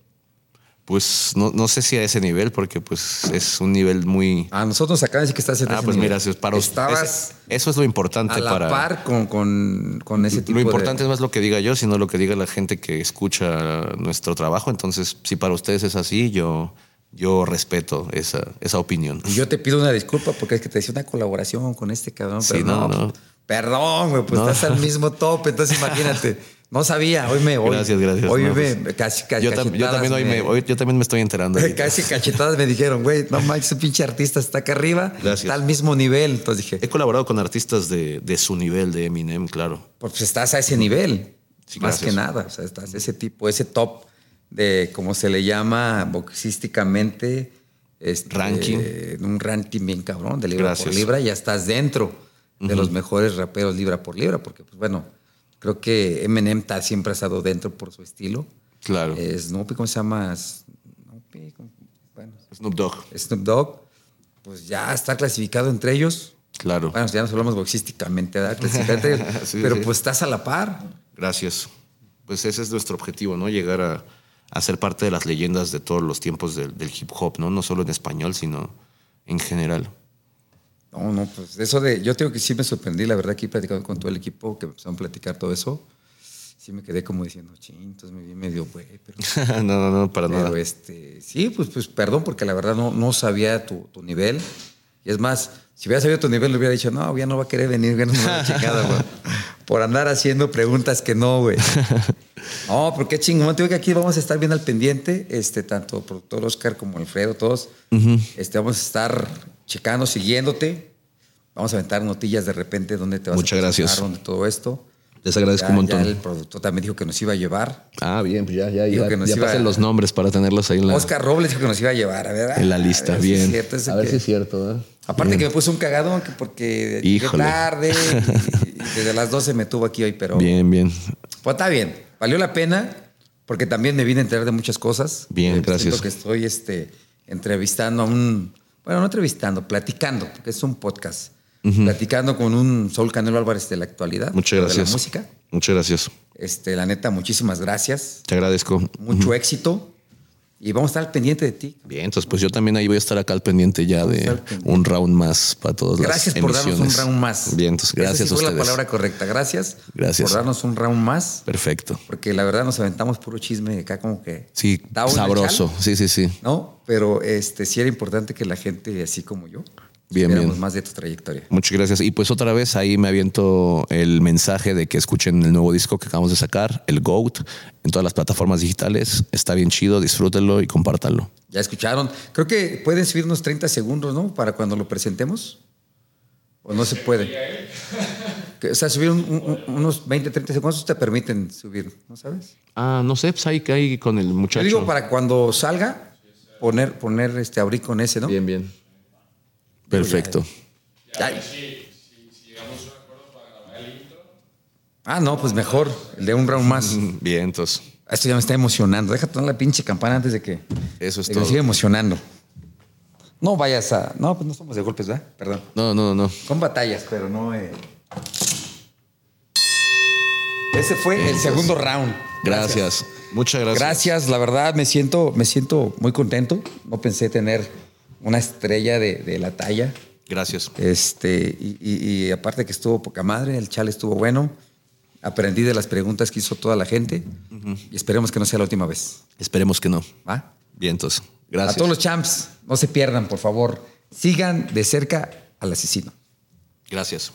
Pues no, no sé si a ese nivel, porque pues es un nivel muy... A nosotros nos acaban de decir que estás en Ah, ese pues nivel. mira, si es para Estabas ese- eso es lo importante a la para... par con, con, con ese tipo Lo importante de... es más lo que diga yo, sino lo que diga la gente que escucha nuestro trabajo. Entonces, si para ustedes es así, yo, yo respeto esa, esa opinión. Y yo te pido una disculpa porque es que te decía una colaboración con este cabrón. Sí, pero no, no, no. Perdón, güey, pues No. estás al mismo top. Entonces imagínate. No sabía, hoy me... Gracias, gracias. Hoy No, me... pues, casi, casi, yo, tam- yo también hoy me, hoy- yo también me estoy enterando. Casi cachetadas me dijeron, güey, no manches, ese pinche artista está acá arriba. Gracias. Está al mismo nivel. Entonces dije, He colaborado con artistas de, de su nivel, de Eminem, claro. pues estás a ese nivel. Sí, más gracias. que nada. O sea, estás ese tipo, ese top de, como se le llama boxísticamente, este, Ranking. Un ranking bien cabrón, de libra Gracias. por libra. Ya estás dentro de los mejores raperos libra por libra, porque, pues bueno, creo que Eminem siempre ha estado dentro por su estilo. Claro. Eh, Snoopy, ¿cómo se llama? Snoopy, bueno, Snoop Dogg, Snoop Dogg, pues ya está clasificado entre ellos. claro. Bueno, ya nos hablamos boxísticamente, ¿verdad? Clasificado entre ellos, Sí, pero sí. pues estás a la par. Gracias. Pues ese es nuestro objetivo, ¿no? Llegar a, a ser parte de las leyendas de todos los tiempos del, del hip hop, ¿no? No solo en español, sino en general. No, no, pues eso de. Yo tengo que sí me sorprendí, la verdad, aquí platicando con todo el equipo, que empezaron a platicar todo eso. Sí me quedé como diciendo, ching, entonces me vi medio güey, pero. no, no, no, para pero nada. este. Sí, pues, pues perdón, porque la verdad no, no sabía tu, tu nivel. Y es más, si hubiera sabido tu nivel, le hubiera dicho, no, ya no va a querer venir, ya no me chingada, güey. Por andar haciendo preguntas que no, güey. No, porque chingón. Te digo que aquí vamos a estar bien al pendiente, este, tanto el productor Oscar como Alfredo, todos. este, vamos a estar checando, siguiéndote. Vamos a aventar notillas de repente donde te vas Muchas a gracias. donde todo esto. Les agradezco Ya- un montón. ya el productor también dijo que nos iba a llevar. Ah, bien, pues ya, ya, Dijo ya, que nos ya iba- pasen los nombres para tenerlos ahí en la, Oscar Robles dijo que nos iba a llevar, a ver. en la a lista. ver si es bien. cierto a ver que- si es cierto, ¿eh? Aparte Bien. que me puso un cagadón que porque llegué Híjole. tarde y, y desde las 12 me tuvo aquí hoy, pero Bien, bien. pues está bien. Valió la pena porque también me vine a enterar de muchas cosas. Bien, Eh, gracias. siento que estoy este, entrevistando a un, bueno, no entrevistando, platicando, porque es un podcast. Platicando con un Saúl Canelo Álvarez de la actualidad. Muchas de la gracias. música. Muchas gracias. Este, la neta, muchísimas gracias. Te agradezco. Mucho éxito. Y vamos a estar al pendiente de ti. Bien, entonces pues yo también ahí voy a estar acá al pendiente ya Vamos de un round más para todos Gracias por darnos un round más. Bien, entonces gracias sí a fue ustedes. la palabra correcta. Gracias. Gracias. Por darnos un round más. Perfecto. Porque la verdad nos aventamos puro chisme acá como que... Sí, sabroso. chal, Sí, sí, sí. ¿No? Pero este, sí era importante que la gente, así como yo, Bien, bien. más de tu trayectoria. Muchas gracias. Y pues otra vez ahí me aviento el mensaje de que escuchen el nuevo disco que acabamos de sacar, el GOAT, en todas las plataformas digitales. Está bien chido, disfrútenlo y compártanlo. Ya escucharon. Creo que pueden subir unos 30 segundos, ¿no? Para cuando lo presentemos. ¿O no se puede? O sea, subir un- un- un- unos 20, 30 segundos te permiten subir, ¿no sabes? Ah, no sé, pues ahí caí con el Yo muchacho. digo para cuando salga, poner, poner este, abrir con ese, ¿no? Bien, bien. Perfecto. Ah, no, pues mejor, el de un round más. Bien, entonces. Esto ya me está emocionando. Déjate poner la pinche campana antes de que, Eso es de que me todo. siga emocionando. No vayas a. No, pues no somos de golpes, ¿verdad? Perdón. No, no, no. Son batallas, pero no. eh. Ese fue el segundo round. Gracias. Muchas gracias. Gracias, la verdad me siento, me siento muy contento. No pensé tener una estrella de, de la talla. Gracias. Este, y, y- y aparte que estuvo poca madre, el chale estuvo bueno. Aprendí de las preguntas que hizo toda la gente. Y esperemos que no sea la última vez. Esperemos que no. ¿Va? Bien, entonces. Gracias. A todos los champs, no se pierdan, por favor. Sigan de cerca al asesino. Gracias.